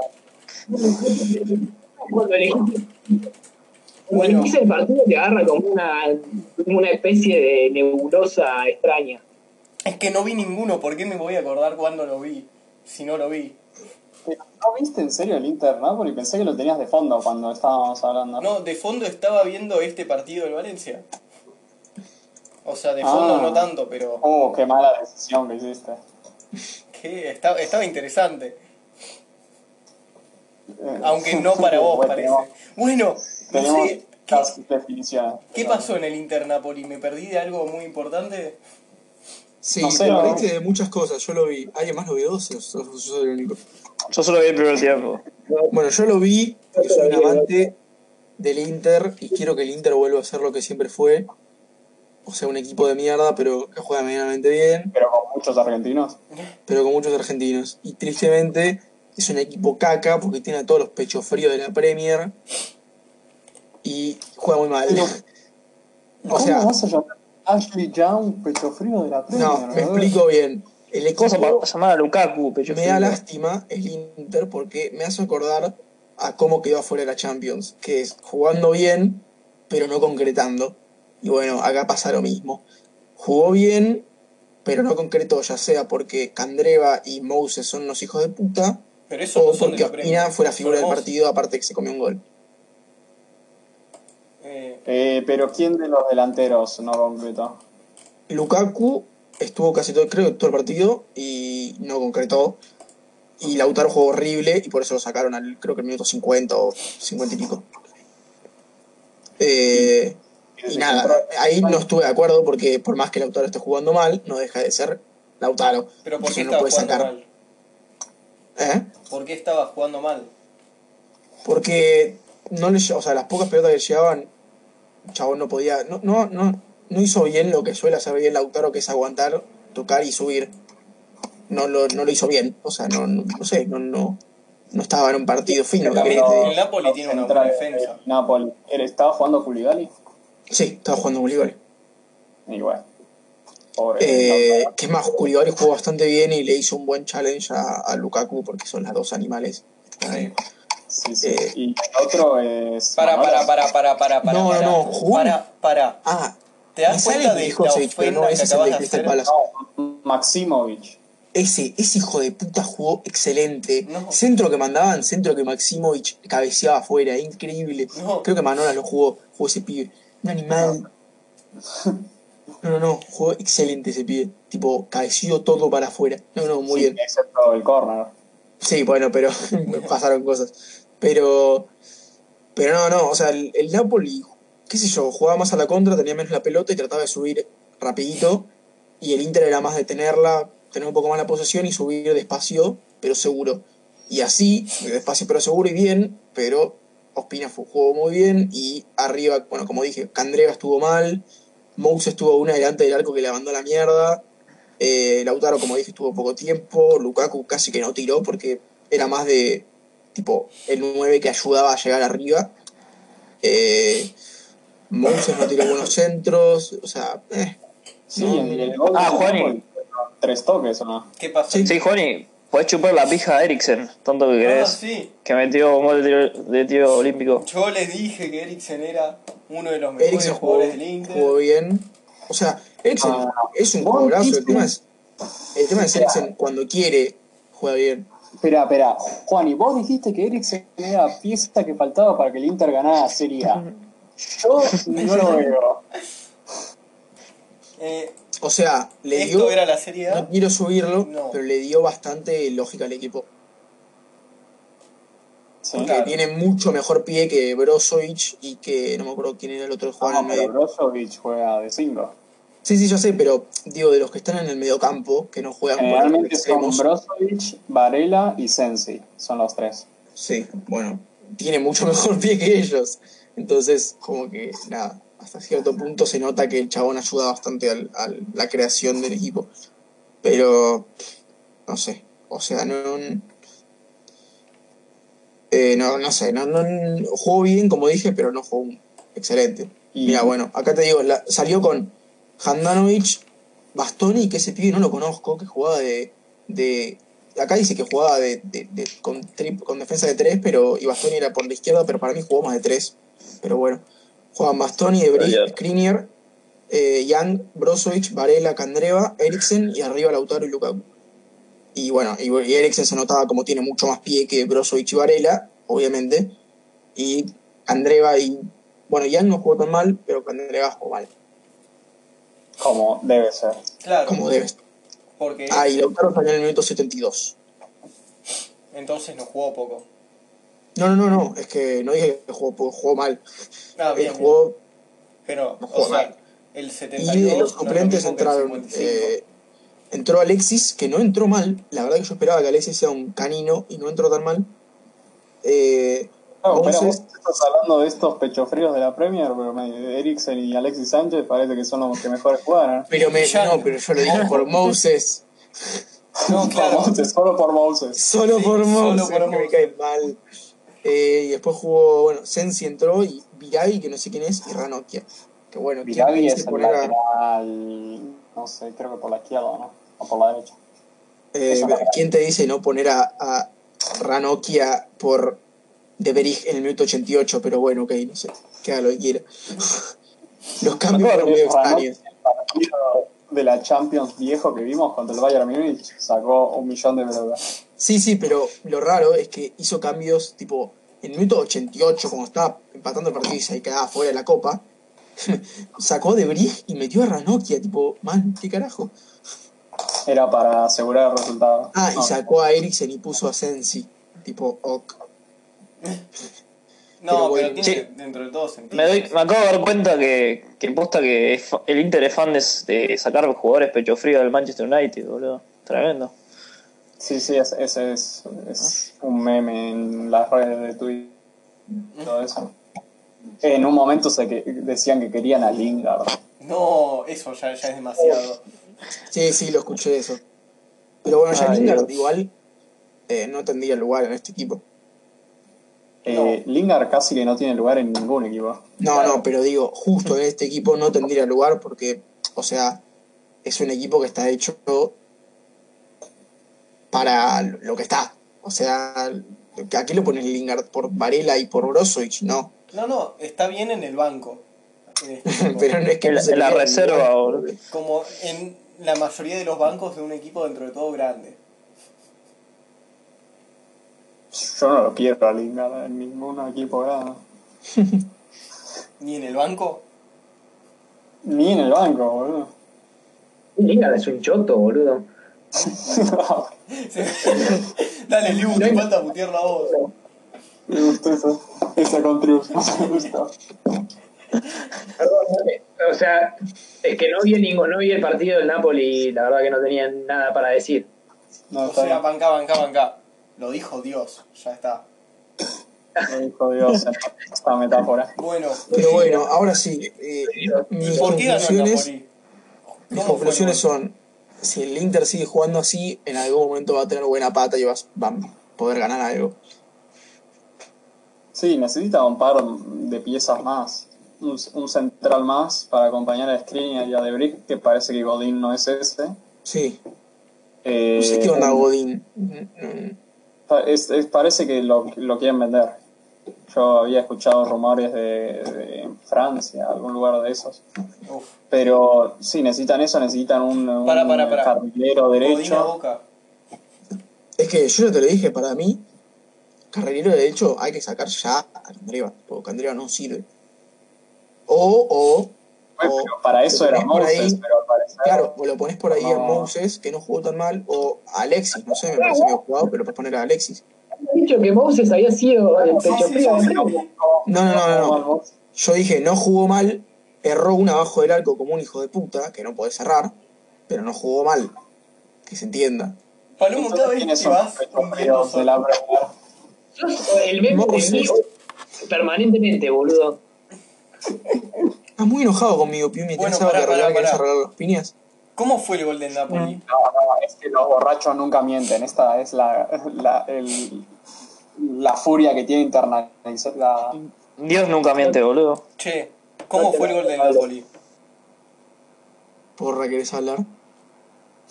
Cuando Bueno. el partido te agarra como una, una especie de nebulosa extraña. Es que no vi ninguno. ¿Por qué me voy a acordar cuándo lo vi? Si no lo vi. ¿No viste en serio el Inter Napoli? Pensé que lo tenías de fondo cuando estábamos hablando. No, de fondo estaba viendo este partido del Valencia. O sea, de fondo Ah. no tanto, pero Oh, qué mala decisión que hiciste. que estaba, estaba interesante. Eh, Aunque *laughs* no para vos, bueno, parece. Tenemos, Bueno, no sé. ¿Qué, las definiciones. qué pasó en el Inter Napoli? ¿Me perdí de algo muy importante? Sí, No sé, te ¿no? perdiste de muchas cosas, yo lo vi. ¿Alguien más lo vio? ¿O sos- sos- sos el único? Yo solo vi el primer tiempo. Bueno, yo lo vi, yo soy un amante del Inter y quiero que el Inter vuelva a ser lo que siempre fue. O sea, un equipo de mierda, pero que juega medianamente bien, Pero con muchos argentinos. pero con muchos argentinos. Y tristemente es un equipo caca porque tiene a todos los pechos fríos de la Premier y juega muy mal. O ¿Cómo sea, vas a llamar Ashley Young pecho frío de la Premier? no, me explico bien. El equipo para llamar a Lukaku, me da lástima el Inter porque me hace acordar a cómo quedó afuera de la Champions, que es jugando bien, pero no concretando. Y bueno, acá pasa lo mismo. Jugó bien, pero no concretó, ya sea porque Candreva y Moses son unos hijos de puta, Pero eso o no porque. Ospina fue la figura del partido, aparte que se comió un gol. Eh, Eh, pero ¿quién de los delanteros no concretó? Lukaku estuvo casi todo, creo, todo el partido y no concretó. Y Lautaro jugó horrible y por eso lo sacaron al, creo que el minuto 50 o 50 y pico. Eh, y nada, ahí no estuve de acuerdo porque por más que Lautaro esté jugando mal, no deja de ser Lautaro. pero ¿por qué no puede sacar. mal? ¿Eh? ¿Por qué estaba jugando mal? Porque no le, o sea, las pocas pelotas que le llegaban, Chabón no podía, no, no, no, no hizo bien lo que suele hacer bien Lautaro, que es aguantar, tocar y subir. No lo, no lo hizo bien, o sea, no, no, no sé, no, no, no estaba en un partido fino. ¿qué También querés que el? Napoli tiene una buena Central, defensa. eh, Napoli. ¿Él ¿Estaba jugando Culigali? Sí, estaba jugando bueno. Pobre. Eh, que es más, Koulibaly jugó bastante bien y le hizo un buen challenge a, a Lukaku porque son las dos animales. Sí, sí. eh, y el otro es. Para, para, para, para, para, para. No, para, no, jugó. Para, para. Ah, ¿Te das cuenta de la pero no, ese que es el acabas de hacer? No, Maximovic. Ese, ese hijo de puta jugó excelente. No. Centro que mandaban, centro que Maximovic cabeceaba afuera, increíble. No. Creo que Manolas lo jugó, jugó ese pibe. Un animal. No, no, no, jugó excelente ese pibe. Tipo, cabeció todo para afuera. No, no, muy Sí, bien. Excepto el corner. Sí, bueno, pero *laughs* pasaron cosas. Pero, pero no, no, o sea, el, el Napoli, qué sé yo, jugaba más a la contra, tenía menos la pelota y trataba de subir rapidito. Y el Inter era más de tenerla, tener un poco más la posesión y subir despacio, pero seguro. Y así, despacio pero seguro y bien, pero Ospina jugó muy bien y arriba, bueno, como dije, Candreva estuvo mal, Mous estuvo una delante del arco que le mandó la mierda, eh, Lautaro, como dije, estuvo poco tiempo, Lukaku casi que no tiró porque era más de tipo el 9 que ayudaba a llegar arriba. Eh, Moses no tiró buenos centros, o sea, eh, Sí, No, el, Ah, Juani. Tres toques o no. ¿Qué pasa? Sí. Sí, Juani, podés chupar la pija a Eriksen, tanto que Ah, querés. sí. Que metió un gol de tiro, de tiro olímpico. Yo les dije que Eriksen era uno de los mejores Eriksen jugó, jugadores del Inter. jugó bien. O sea, Eriksen Ah, es un jugadorazo. El tema es, el tema es Eriksen cuando quiere juega bien. Espera, espera. Juan, y vos dijiste que Eriksen era pieza que faltaba para que el Inter ganara la Serie A. Yo *laughs* no lo veo. Eh, O sea, le esto dio. era la Serie A. No quiero subirlo, No. pero le dio bastante lógica al equipo. Sí. Porque Claro. tiene mucho mejor pie que Brozovic y que no me acuerdo quién era el otro que jugaba No, en el pero medio. Brozovic juega de 5. Sí, sí, yo sé, pero digo, de los que están en el mediocampo, que no juegan Generalmente son. Brozovic, Varela y Sensi. Son los tres. Sí, bueno, tiene mucho *laughs* mejor pie que ellos. Entonces, como que, nada, hasta cierto punto se nota que el chabón ayuda bastante al- a la creación del equipo. Pero, no sé, o sea, no... eh, no, no sé, no, no, jugó bien, como dije, pero no jugó excelente. Y- Mira, bueno, acá te digo, la- salió con Handanovic, Bastoni, que ese pibe no lo conozco, que jugaba de... de acá dice que jugaba de, de- de- con, tri- con defensa de 3, pero y Bastoni era por la izquierda, pero para mí jugó más de 3. Pero bueno, jugaban Bastoni, Debris. Skriniar, eh, Young, Brozovic, Varela, Candreva, Eriksen y arriba Lautaro y Lukaku. Y bueno, y, y Eriksen se notaba como tiene mucho más pie que Brozovic y Varela, obviamente. Y Candreva y. Bueno, Young no jugó tan mal, pero Candreva jugó mal, Como debe ser. Claro. como debes. Porque Ah, y Lautaro salió en el minuto 72. entonces no jugó poco. No, no, no, no, es que no dije que jugó, poco, jugó mal. Ah, Él bien. bien. jugó Pero, no o jugó sea, mal. el 72 Y de los no es lo suplentes entraron. 55. eh, entró Alexis, que no entró mal. La verdad que yo esperaba que Alexis sea un canino y no entró tan mal. Eh, No, pero Moses- vos estás hablando de estos pechofríos de la Premier, pero me- Eriksen y Alexis Sánchez parece que son los que mejores juegan. pero me, Ya- no, pero yo lo dije por Moses. No, *laughs* claro. Moses, solo por Moses. Solo Sí, por solo Moses, por que me Moses. cae mal. Eh, y después jugó, bueno, Sensi entró y Viragi, que no sé quién es, y Ranocchia. Que bueno, ¿quién Viragui dice es el a- lateral, no sé, creo que por la izquierda, ¿no? O por la derecha. Eh. ¿Quién te dice no poner a, a Ranocchia por Deberich en el minuto 88? Pero bueno, ok, no sé, que haga lo que quiera. *laughs* Los cambios fueron medio extraños. el partido de la Champions viejo que vimos contra el Bayern Múnich sacó un millón de pelotas. Sí, sí, pero lo raro es que hizo cambios tipo en el minuto 88, cuando estaba empatando el partido y se quedaba fuera de la copa. *laughs* sacó de Brig y metió a Ranocchia, tipo, man, ¿qué carajo? Era para asegurar el resultado. Ah, y No, sacó a Eriksen y puso a Sensi, tipo, ok. *laughs* No, Pero tiene Sí. dentro de todo sentido. Me, doy, me acabo de dar cuenta que, que posta que es el Inter es fan de, de sacar jugadores pecho frío del Manchester United, boludo. Tremendo. Sí, sí, ese es, es, es un meme en las redes de Twitter. Todo eso. En un momento se que, decían que querían a Lingard. No, eso ya, ya es demasiado. Sí, sí, lo escuché eso. Pero bueno, ya Ay, Lingard Dios. igual eh, no tendría lugar en este equipo. Eh, Lingard casi que no tiene lugar en ningún equipo. No, no, pero digo, justo en este equipo no tendría lugar porque, o sea, es un equipo que está hecho para lo que está. O sea, ¿a qué le pones Lingard? ¿Por Varela y por Brozovic? No. No, no, está bien en el banco. en este *laughs* pero no es que En no la, la reserva. Como en la mayoría de los bancos de un equipo dentro de todo grande. Yo no lo quiero a Lingard en ningún equipo grande. *laughs* Ni en el banco. Ni en el banco, boludo. Lingard es un choto, boludo. *laughs* Dale, Liu, te falta putear la voz. Me gustó esa, esa contribución. Me gustó. Perdón, o sea, es que no vi, el, ningún- no vi el partido del Napoli y la verdad que no tenía nada para decir. No, O sea, bien. banca, banca, banca. Lo dijo Dios, ya está. Lo dijo Dios en *laughs* esta metáfora. Bueno, Pero bueno, ahora sí, eh, ¿y mis por qué ganó el conclusiones, mis ¿Cómo conclusiones son, si el Inter sigue jugando así, en algún momento va a tener buena pata y va, a poder ganar algo. Sí, necesita un par de piezas más. Un, un central más para acompañar a Skriniar y a De Brick, que parece que Godín no es ese. Sí, Eh, no sé qué onda Godín. Es- es- parece que lo, lo quieren vender. Yo había escuchado rumores de, de Francia, algún lugar de esos. Uf, Pero sí, necesitan eso, necesitan un, un Para, para, para. carrilero derecho. boca. Es que yo ya te lo dije, para mí, carrilero derecho hay que sacar ya a Candreva, porque Candreva no sirve. O, o, o- para eso era Moses, ahí, pero al parecer. Claro, o lo pones por ahí a No. Moses, que no jugó tan mal, o a Alexis, no sé, me parece medio jugado, pero puedes poner a Alexis. Has dicho que Moses había sido el pecho sí, frío. sí, sí. ¿no? No, no, no, no. Yo dije, no jugó mal, erró una abajo del arco como un hijo de puta, que no puede cerrar, pero no jugó mal. Que se entienda. Palomo, cada vez ¿Quiénes que vas? Sos el meme de mí permanentemente, boludo. Estás muy enojado conmigo, Piumi. Bueno, ¿Tienes algo pará, que arreglar? pará, ¿Querés pará. arreglar las piñas? ¿Cómo fue el gol del Napoli? No, no, es que los borrachos nunca mienten. Esta es la, la, el- la furia que tiene internalizada. Dios nunca miente, boludo. Che, ¿cómo fue el gol del Napoli? Porra, ¿querés hablar?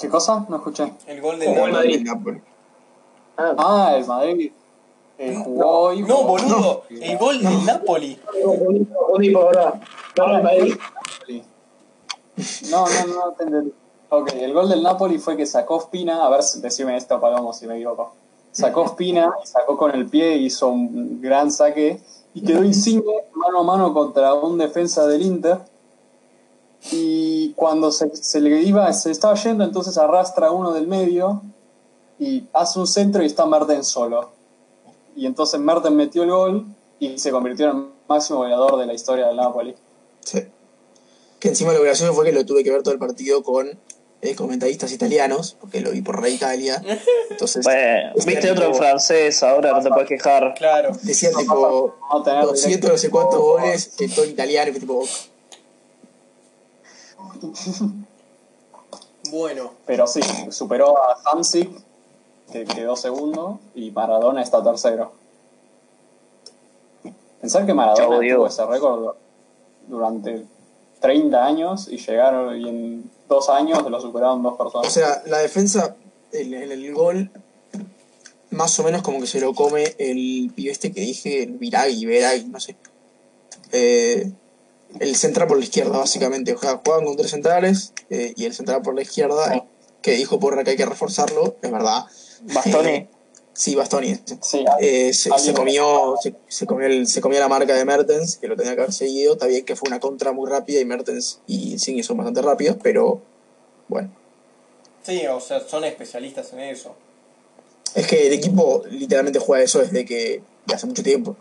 ¿Qué cosa? No escuché. El gol del Napoli. Madrid. Napoli. Ah, Ah, el Madrid. Eh, jugó hoy. No, jugó- boludo, el gol del Napoli. Madrid. No, no, no, te entendí. Ok, el gol del Napoli fue que sacó Spina, a ver, decime esto, Palomo, si me equivoco. Sacó Spina, sacó con el pie, hizo un gran saque y quedó Insigne mano a mano contra un defensa del Inter. Y cuando se, le iba, se estaba yendo, entonces arrastra uno del medio y hace un centro y está Mertens solo. Y entonces Mertens metió el gol y se convirtió en el máximo goleador de la historia del Napoli. Sí. Que encima lo gracioso fue que lo tuve que ver todo el partido con eh, comentaristas italianos, porque lo vi por Rey Italia. Entonces, Bueno, viste otro en francés, ahora no te puedes quejar. Claro. Decía tipo Vamos a tener 200 no sé cuántos goles, que todo en italiano, tipo, Bueno, Pero sí, superó a Hamsik, que quedó segundo, y Maradona está tercero. Pensar que Maradona tuvo ese récord durante 30 años y llegaron y en dos años lo superaron dos personas. O sea, la defensa en, en el gol, más o menos como que se lo come el pibe este que dije, el Viragui, Viragui, no sé. Eh, el central por la izquierda, básicamente. O sea, juegan con tres centrales eh, y el central por la izquierda, que dijo Porra que hay que reforzarlo, es verdad. Bastoni. Sí, Bastoni. sí, Eh, se, comió, se, se comió el- se comió la marca de Mertens, que lo tenía que haber seguido. Está bien que fue una contra muy rápida y Mertens y Insigne son bastante rápidos, pero bueno. sí, o sea, son especialistas en eso. Es que el equipo literalmente juega eso desde que hace mucho tiempo.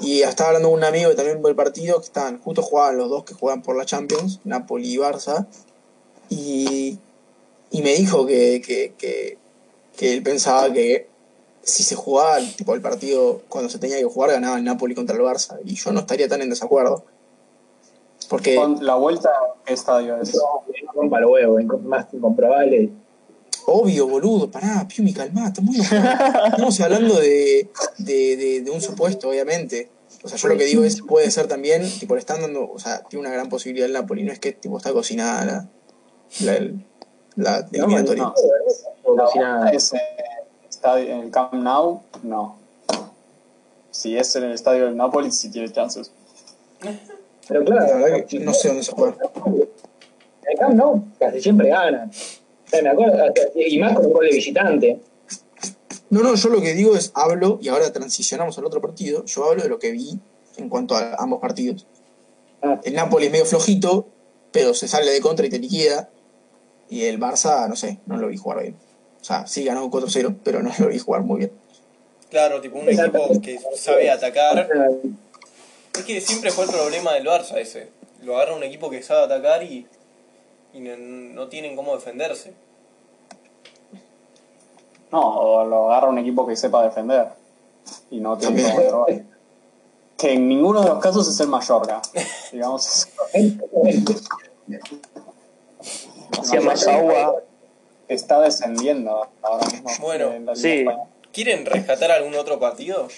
Y estaba hablando con un amigo que también por el partido, que estaban, justo jugaban los dos que juegan por la Champions, Napoli y Barça, y, y me dijo que, que, que, que él pensaba que si se jugaba tipo el partido cuando se tenía que jugar ganaba el Napoli contra el Barça, y yo no estaría tan en desacuerdo. Porque con la vuelta, ¿qué estadio es? No, rompa el huevo, más incomprobable. Obvio, boludo, pará, Piumi, calmá, estamos, enojado. estamos hablando de, de, de, de un supuesto, obviamente. O sea, yo lo que digo es, puede ser también, tipo, le están dando, o sea, tiene una gran posibilidad el Napoli, no es que tipo está cocinada la, la, la eliminatoria. no. O si nada. Ese estadio en el Camp Nou, no. Si es en el estadio del Napoli, sí tiene chances. Pero La claro, verdad que no sé dónde se juega. en el Camp Nou casi siempre ganan. O sea, me acuerdo, y más con un gol de visitante. No, no, yo lo que digo es, hablo, y ahora transicionamos al otro partido, yo hablo de lo que vi en cuanto a ambos partidos. Ah, El Napoli es medio flojito, pero se sale de contra y te liquida. Y el Barça, no sé, no lo vi jugar bien. O sea, sí ganó 4-0, pero no lo vi jugar muy bien. Claro, tipo un equipo que sabe atacar. Es que siempre fue el problema del Barça ese. Lo agarra un equipo que sabe atacar y, y no, no tienen cómo defenderse. No, o lo agarra un equipo que sepa defender. Y no tiene cómo controlar. Que en ninguno de los casos es el Mallorca. Digamos, *laughs* Hacía más agua. Está descendiendo ahora mismo. Bueno, en la sí. ¿Quieren rescatar algún otro partido?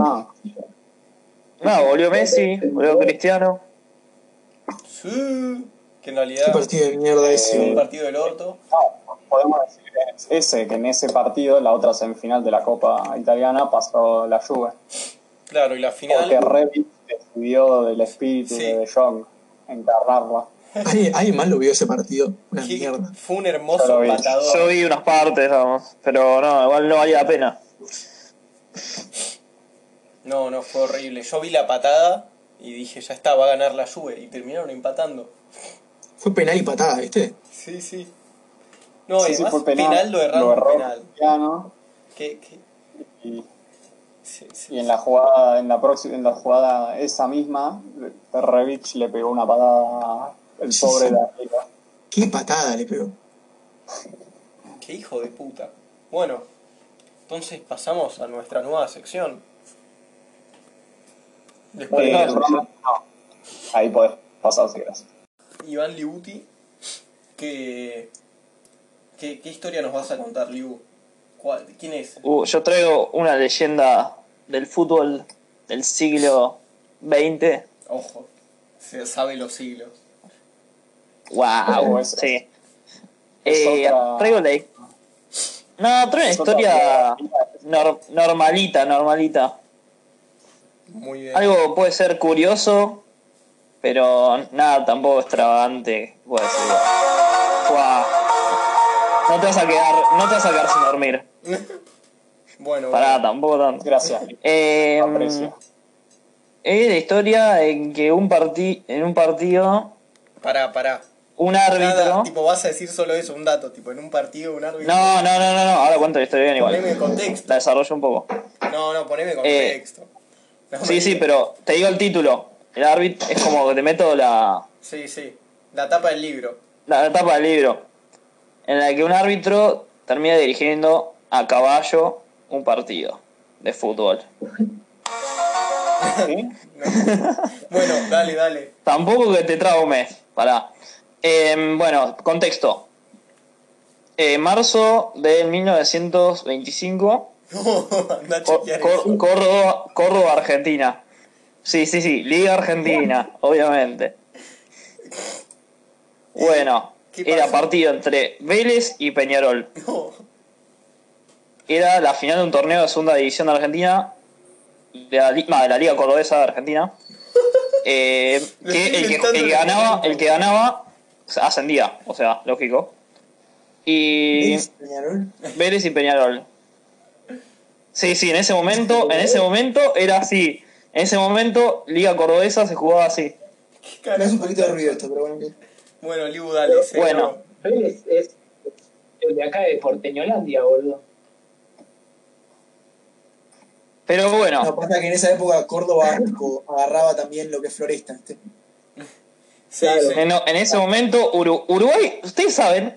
Ah, No, volvió Messi, volvió Cristiano. Sí. Que en ¿Qué realidad partido de mierda es un ese? partido del orto. podemos decir que es ese, que en ese partido, la otra semifinal de la Copa Italiana, pasó la Juve. Claro, y la Porque final. Revit decidió del espíritu Sí. de De Jong encarnarla. ¿Alguien, alguien más lo vio ese partido? Una mierda. fue un hermoso patador. Yo vi unas partes, vamos, pero no, igual no valía la pena. No, no, fue horrible. Yo vi la patada y dije, ya está, va a ganar la Juve. Y terminaron empatando. Fue penal y patada, ¿viste? Sí, sí. No, Sí, y sí, además fue penal, lo erraron lo erró penal. Cristiano, ¿Qué, qué? y, Sí, sí. y en la jugada, en la próxima, en la jugada esa misma, Revich le pegó una patada el Sí, pobre. Qué patada le pegó. Qué hijo de puta. Bueno, entonces pasamos a nuestra nueva sección. Después Eh, de no, ahí podés pasar si querés. Iván Liuti, ¿qué, qué, qué historia nos vas a contar, Liu? ¿Cuál- ¿Quién es? Uh, yo traigo una leyenda del fútbol del siglo XX. Ojo, se sabe los siglos. Wow, es- sí. es Eh, otra-. No, traigo una historia nor- normalita, normalita. Muy bien. Algo puede ser curioso, pero nada tampoco extravagante. Puedo decir. Guau. No te vas a quedar, no te vas a quedar sin dormir. *laughs* Bueno, Pará, bueno. tampoco tanto. Gracias. Eh, Aprecio. es la historia en que un parti en un partido pará, pará. Un Nada, árbitro. tipo, vas a decir solo eso, un dato, tipo, en un partido, un árbitro. No, no, no, no, no, ahora cuento la historia bien Poneme igual. contexto. La desarrollo un poco. No, no, poneme contexto. No me Sí, sí, pero te digo el título. El árbitro es como que te meto la, Sí, sí. La tapa del libro. la etapa del libro. En la que un árbitro termina dirigiendo a caballo un partido de fútbol. *laughs* ¿Sí? Bueno, dale, dale. Tampoco que te traume. Pará. Eh, bueno, contexto. Eh, marzo de 1925. *laughs* Anda a Cor-. Córdoba, Córdoba, Argentina. Sí, sí, sí, Liga Argentina, *laughs* obviamente. Bueno, ¿Qué era partido entre Vélez y Peñarol. No. Era la final de un torneo de segunda división de Argentina, de la, li- no, de la Liga Cordobesa de Argentina. *laughs* Eh, que que, que ganaba, el que ganaba ascendía, o sea, lógico. Y Peñarol? Vélez y Peñarol. Sí, sí, en ese momento, en ese momento era así. En ese momento, Liga Cordobesa se jugaba así. ¿Qué Me hace un poquito de ruido esto, pero bueno. Bueno, Liu, dale. seguro. Bueno. Vélez es el de acá de Porteñolandia, boludo. Pero bueno, No, pasa que en esa época Córdoba *laughs* agarraba también lo que es Floresta. Sí, sí. en, en ese momento, Uru- Uruguay, ustedes saben,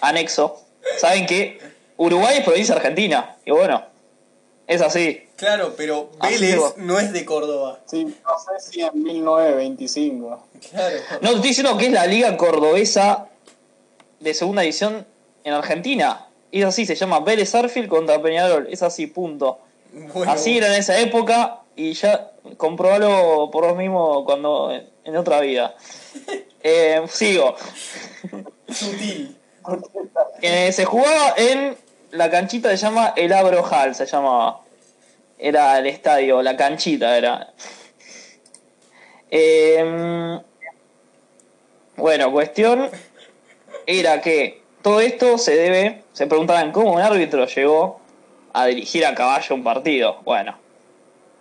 anexo, saben que Uruguay es provincia argentina. Y bueno, es así. Claro, pero Vélez no es de Córdoba. Sí, no sé si en 1925. Claro. No, te estoy diciendo que es la Liga Cordobesa de segunda división en Argentina. Y es así, se llama Vélez Arfield contra Peñarol. Es así, punto. Bueno, Así era en esa época y ya comprobalo por vos mismo cuando en otra vida. *laughs* Eh, sigo. sutil. Eh, se jugaba en la canchita se llama el Abro Hall, se llamaba. Era el estadio, la canchita era. Eh, bueno, cuestión era que todo esto se debe, se preguntaban cómo un árbitro llegó a dirigir a caballo un partido. Bueno,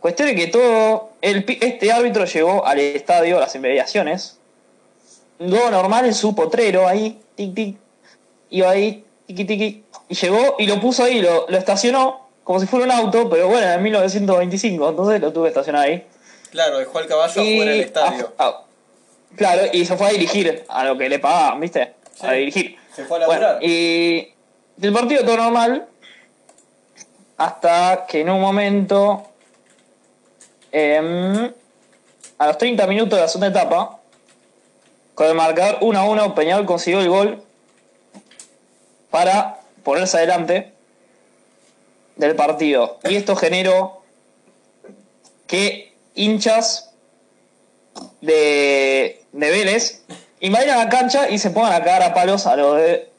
cuestión es que todo, el, este árbitro llegó al estadio, a las inmediaciones, luego normal en su potrero ahí, tic tic, iba ahí, tiqui tiqui, y llegó y lo puso ahí, lo, lo estacionó como si fuera un auto, pero bueno, en 1925, entonces lo tuve que estacionar ahí. Claro, dejó al caballo Y- afuera del estadio. claro, y se fue a dirigir a lo que le pagaban, ¿viste? Sí. A dirigir. Se fue a laburar. Bueno, y el partido todo normal, hasta que en un momento, em, a los 30 minutos de la segunda etapa, con el marcador 1 a 1, Peñarol consiguió el gol para ponerse adelante del partido. Y esto generó que hinchas de, de Vélez invaden la cancha y se pongan a cagar a palos a, los de,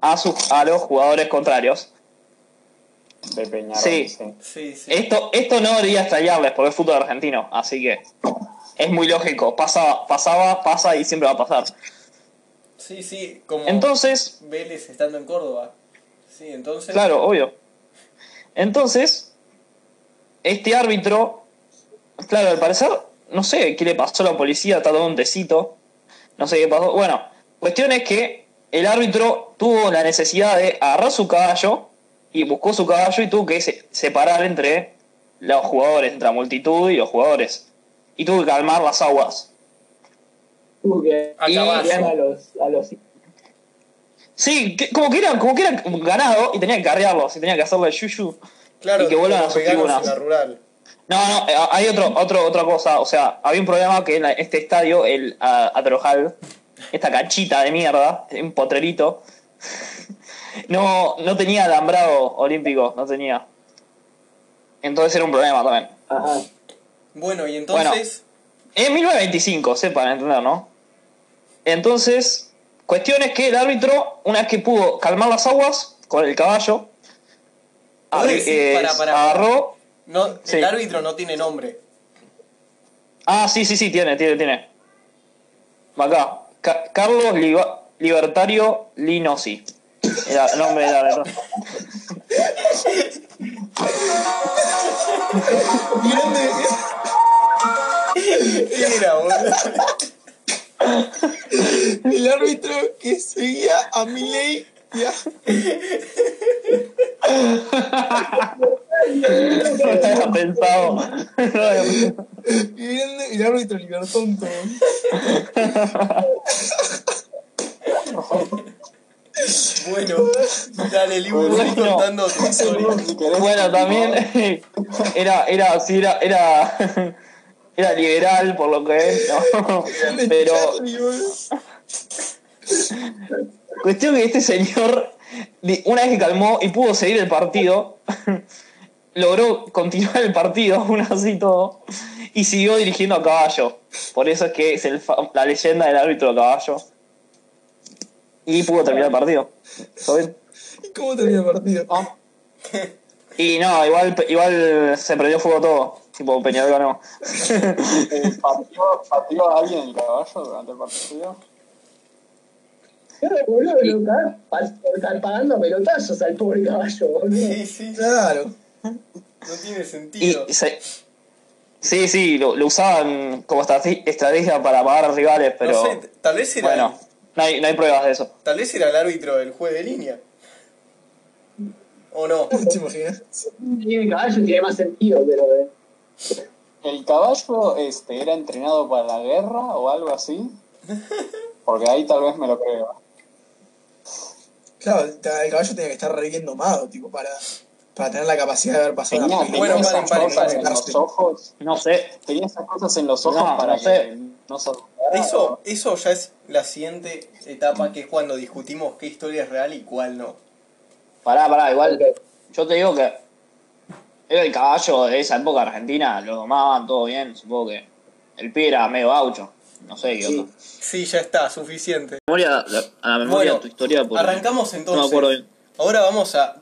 a, sus, a los jugadores contrarios. De Peñarol. Sí. Sí, sí. Esto, esto no debería extrañarles porque es fútbol argentino, así que es muy lógico. Pasaba, pasaba, pasa y siempre va a pasar. Sí, sí, como Entonces, Vélez estando en Córdoba. Sí, entonces. Claro, obvio. Entonces, este árbitro, claro, al parecer, no sé qué le pasó a la policía, está todo un tecito, no sé qué pasó. Bueno, cuestión es que el árbitro tuvo la necesidad de agarrar su caballo y buscó su caballo y tuvo que se- separar entre los jugadores, entre la multitud y los jugadores. Y tuvo que calmar las aguas. Tuvo que A Y- caballo. a los, a los Sí, que- como que era, como que era ganado y tenía que carrearlos y tenía que hacerle yuyu. Claro, y que vuelvan a sus tribunas. en la rural. No, no, eh, hay otro, otro, otra cosa. O sea, había un problema que en este estadio, el a- Atrojal, esta canchita de mierda, un potrerito, no, no tenía alambrado olímpico, no tenía. Entonces era un problema también. Ajá. Bueno, y entonces. En 1925, sepan entender, ¿no? Entonces, cuestión es que el árbitro, una vez que pudo calmar las aguas con el caballo, eh, agarró. No, Sí. el árbitro no tiene nombre. Ah, sí, sí, sí, tiene, tiene, tiene. Acá. Ca- Carlos Liba- Libertario Linosi. Era el nombre del árbitro. Era, boludo. El árbitro que seguía a Milei y a- No lo había pensado. No había pensado. grande el árbitro libertonto. Bueno, dale, Libu, Bueno. seguí contando tu historia. Bueno, también *laughs* era, era, sí, era, era, *laughs* era liberal por lo que es, ¿no? Pero *laughs* cuestión que este señor, di- una vez que calmó y pudo seguir el partido, logró continuar el partido, aún así todo, y siguió dirigiendo a caballo. Por eso es que es el la leyenda del árbitro a caballo. Y pudo terminar el partido. ¿Y cómo termina el partido? Ah, Y no, igual, igual se prendió fuego todo. Tipo, Peñarol ganó. eh, ¿pateó, pateó a alguien el caballo durante el partido? Claro, boludo, lo pa- pagando pelotazos al pobre caballo, boludo. Sí, sí, Claro. no tiene Y sentido. se- sí, sí, lo, lo usaban como estrate- estrategia para pagar a rivales, pero no sé, tal vez era. bueno, no hay, no hay pruebas de eso. Tal vez era el árbitro del juez de línea. ¿O no? *laughs* ¿Te imaginas? Tiene caballo tiene más sentido, pero eh, ¿El caballo este, era entrenado para la guerra o algo así? Porque ahí tal vez me lo creo. Claro, el el caballo tenía que estar re bien domado, tipo, para, para tener la capacidad de haber pasado Tenía, una Bueno, esas paren, paren, cosas paren. en los ojos. No sé. Tenía esas cosas en los ojos No, para no sé. no Eso, eso ya es la siguiente etapa, que es cuando discutimos qué historia es real y cuál no. Pará, pará, igual. Yo te digo que era el caballo de esa época argentina, lo domaban todo bien, supongo que el pie era medio gaucho. No sé qué Sí. onda. Sí, ya está, suficiente. A la memoria Bueno, de tu historia. porque Arrancamos No entonces. me acuerdo bien. Ahora vamos a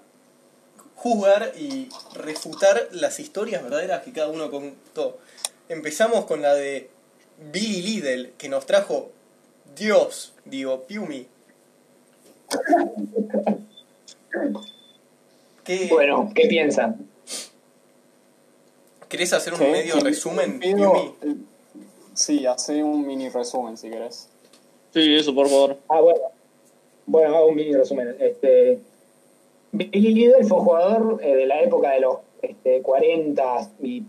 juzgar y refutar las historias verdaderas que cada uno contó. Empezamos con la de Billy Lidl, que nos trajo Dios, digo, Piumi. ¿Qué, Bueno, ¿qué piensan? ¿Querés hacer un ¿Qué? medio resumen, Pido- Piumi? eh, Sí, hace un mini resumen si querés. Sí, eso, por favor. Ah, bueno. Bueno, hago un mini resumen. Este, Billy Lidl fue jugador eh, de la época de los este, 40 y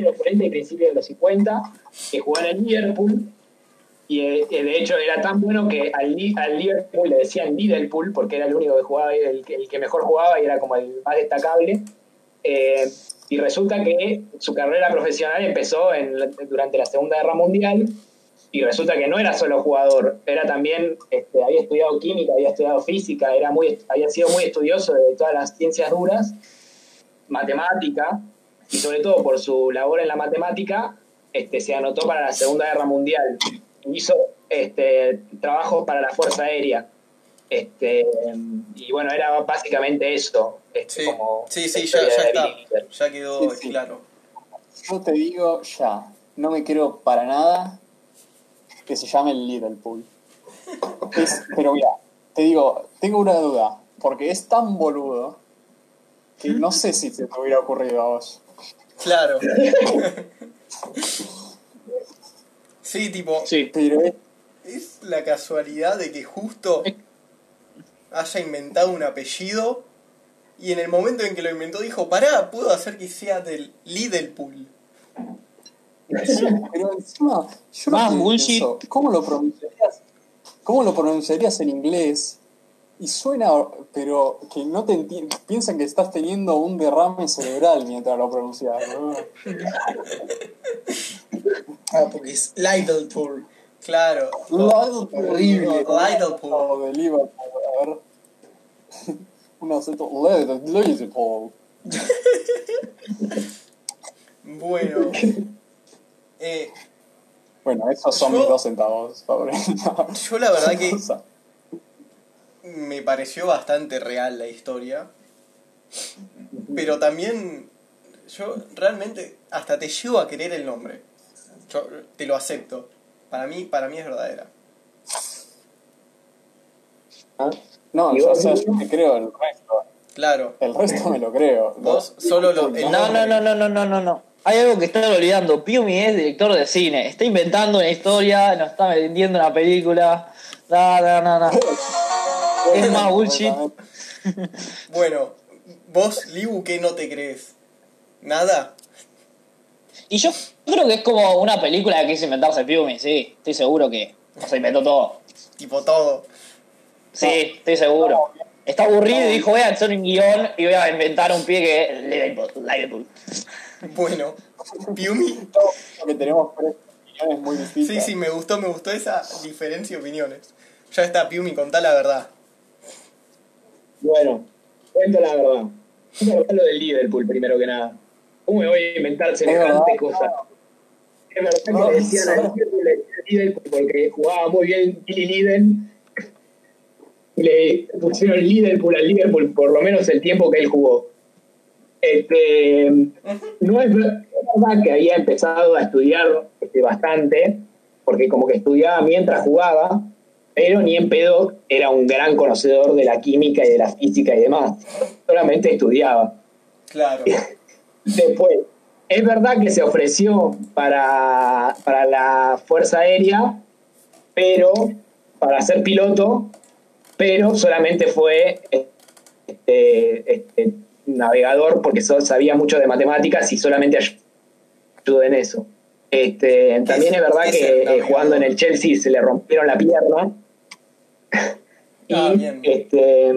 los 40 y principios de los 50, que jugó en el Liverpool. Y eh, eh, de hecho era tan bueno que al, Li- al Liverpool le decían Liverpool porque era el único que jugaba, el, que- mejor jugaba y era como el más destacable. Y resulta que su carrera profesional empezó durante la Segunda Guerra Mundial y resulta que no era solo jugador, era también, este, había estudiado química, había estudiado física, era muy, había sido muy estudioso de todas las ciencias duras, matemática, y sobre todo por su labor en la matemática, este, se anotó para la Segunda Guerra Mundial. Hizo este, trabajos para la Fuerza Aérea. Este, y bueno, era básicamente eso. Este, Sí, como sí, sí, ya, ya está. Ya quedó Sí, sí. claro. Yo te digo ya, no me creo para nada que se llame el Liverpool. Es- pero mira, te digo, tengo una duda, porque es tan boludo que no sé si se te hubiera ocurrido a vos. Claro. *laughs* sí, tipo, Sí. Pero es, es la casualidad de que justo haya inventado un apellido y en el momento en que lo inventó dijo, pará, puedo hacer que sea del Liverpool. Pero encima, yo Más no bullshit. pienso, ¿cómo lo pronunciarías? ¿Cómo lo pronunciarías en inglés? Y suena, pero que no te piensan que estás teniendo un derrame cerebral mientras lo pronuncias. ¿no? Ah, porque es Liverpool. Claro. Liverpool. Horrible. Liverpool. De Liverpool, a ver. Un acento. Liverpool. *laughs* Bueno. Eh, Bueno, esos son Yo- mis dos centavos, favoritos. *laughs* yo la verdad que *laughs* me pareció bastante real la historia. Pero también yo realmente hasta te llevo a querer el nombre. Yo te lo acepto. Para mí, para mí es verdadera. ¿Ah? No, ¿Y yo, o sea, yo me creo el resto. Claro. El resto me lo creo. Vos solo lo- el No, no, no, no, no, no, no, no. Hay algo que están olvidando. Piumi es director de cine. Está inventando una historia, nos está vendiendo una película. No, no. Es más bullshit. *laughs* Bueno, vos, Libu, ¿qué no te crees? ¿Nada? Y yo creo que es como una película que quiso inventarse Piumi, sí. Estoy seguro que se inventó todo. Tipo todo. Sí, estoy seguro. Está aburrido y dijo, voy a hacer un guion y voy a inventar un pie que es Liverpool. Liverpool. *laughs* Bueno, Piumi. que tenemos tres opiniones muy distintas. Sí, sí, me gustó, me gustó esa diferencia de opiniones. Ya está, Piumi, contá la verdad. Bueno, cuento la verdad. Vamos a hablar lo del Liverpool primero que nada. ¿Cómo me voy a inventar semejante cosa? Es verdad que No, le decían al. Liverpool, le decían Liverpool porque jugaba muy bien Billy Lidl. Le pusieron Liverpool al Liverpool por lo menos el tiempo que él jugó. Este, no es ver- es verdad que había empezado a estudiar este, bastante, porque como que estudiaba mientras jugaba, pero ni en pedo era un gran conocedor de la química y de la física y demás. Solamente estudiaba. Claro. *laughs* Después, es verdad que se ofreció para, para la Fuerza Aérea, pero para ser piloto, pero solamente fue este, este, navegador porque so- sabía mucho de matemáticas y solamente ayudó en eso. Este, también es verdad ¿Qué es que eh, jugando en el Chelsea se le rompieron la pierna. *laughs* y Ah, bien. este,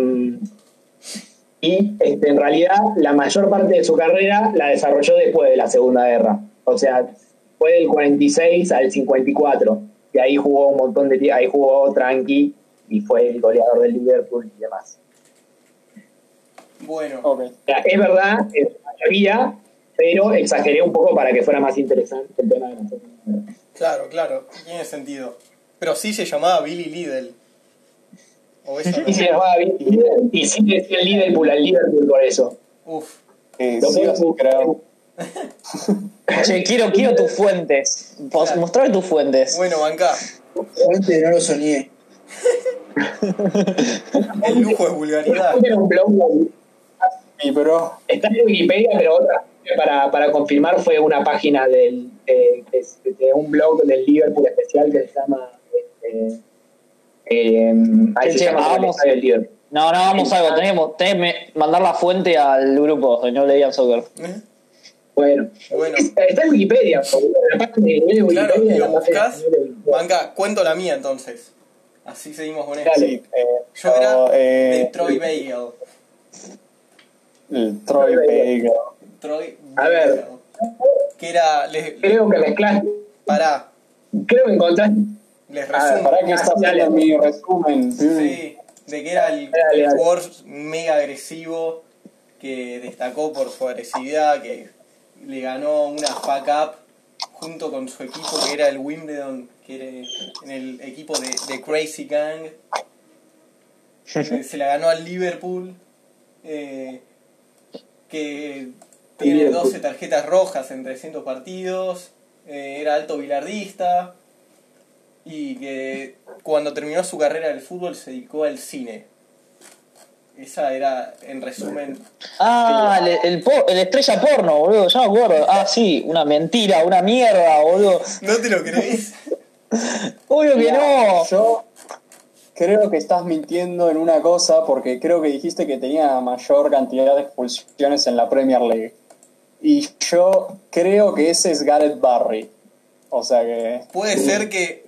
y este, en realidad la mayor parte de su carrera la desarrolló después de la Segunda Guerra. O sea, fue del 46 al 54. Y ahí jugó un montón de ahí jugó tranqui y fue el goleador del Liverpool y demás. Bueno, Ok. O sea, es verdad, es sabía, pero exageré un poco para que fuera más interesante el tema de nosotros. claro, claro, tiene sentido. Pero sí se llamaba Billy Lidl. O eso Y se llamaba Billy Liverpool, y sí decía el Liverpool al Liverpool por eso. Uf, Eh, Lo sí, puedo *laughs* quiero, quiero tus fuentes. Claro. Mostrame tus fuentes. bueno, banca. Realmente no lo soñé. *laughs* El lujo es vulgaridad. Era un blog, Y pero está en Wikipedia, pero otra para, para confirmar fue una página del, de, de- de un blog del Liverpool especial que se llama. este, eh, ahí se Che, llama hagamos- el Liverpool. No, no, vamos a algo. Tenemos, tenés que mandar la fuente al grupo de No Leían Soccer. ¿Eh? Bueno, Bueno. está está en Wikipedia, la página de Wikipedia. Claro, la lo. Banca, cuento la mía entonces. Así seguimos con esto. Dale. sí, eh, Yo era eh, de Troy Bagel. El Troy Bagel. Troy A ver. Bagel. Que era. Les, Creo que mezclaste, pará, creo que encontraste. les A ver, resumo. ¿Para qué está haciendo mi resumen? Sí, de que era el, Dale, el dale. mega agresivo que destacó por su agresividad, que le ganó una fuck up junto con su equipo que era el Wimbledon, que era en el equipo de, de Crazy Gang. *laughs* Se la ganó al Liverpool, eh, que tiene Liverpool. 12 tarjetas rojas en 300 partidos, eh, era alto bilardista y que cuando terminó su carrera del fútbol se dedicó al cine. Esa era, en resumen, Ah, el, el, po- el estrella porno, boludo. Ya me acuerdo. Ah, sí, una mentira, una mierda, boludo. ¿no te lo crees? *laughs* Obvio que no. Yo creo que estás mintiendo en una cosa porque creo que dijiste que tenía mayor cantidad de expulsiones en la Premier League. Y yo creo que ese es Gareth Barry. O sea que. Puede ser que,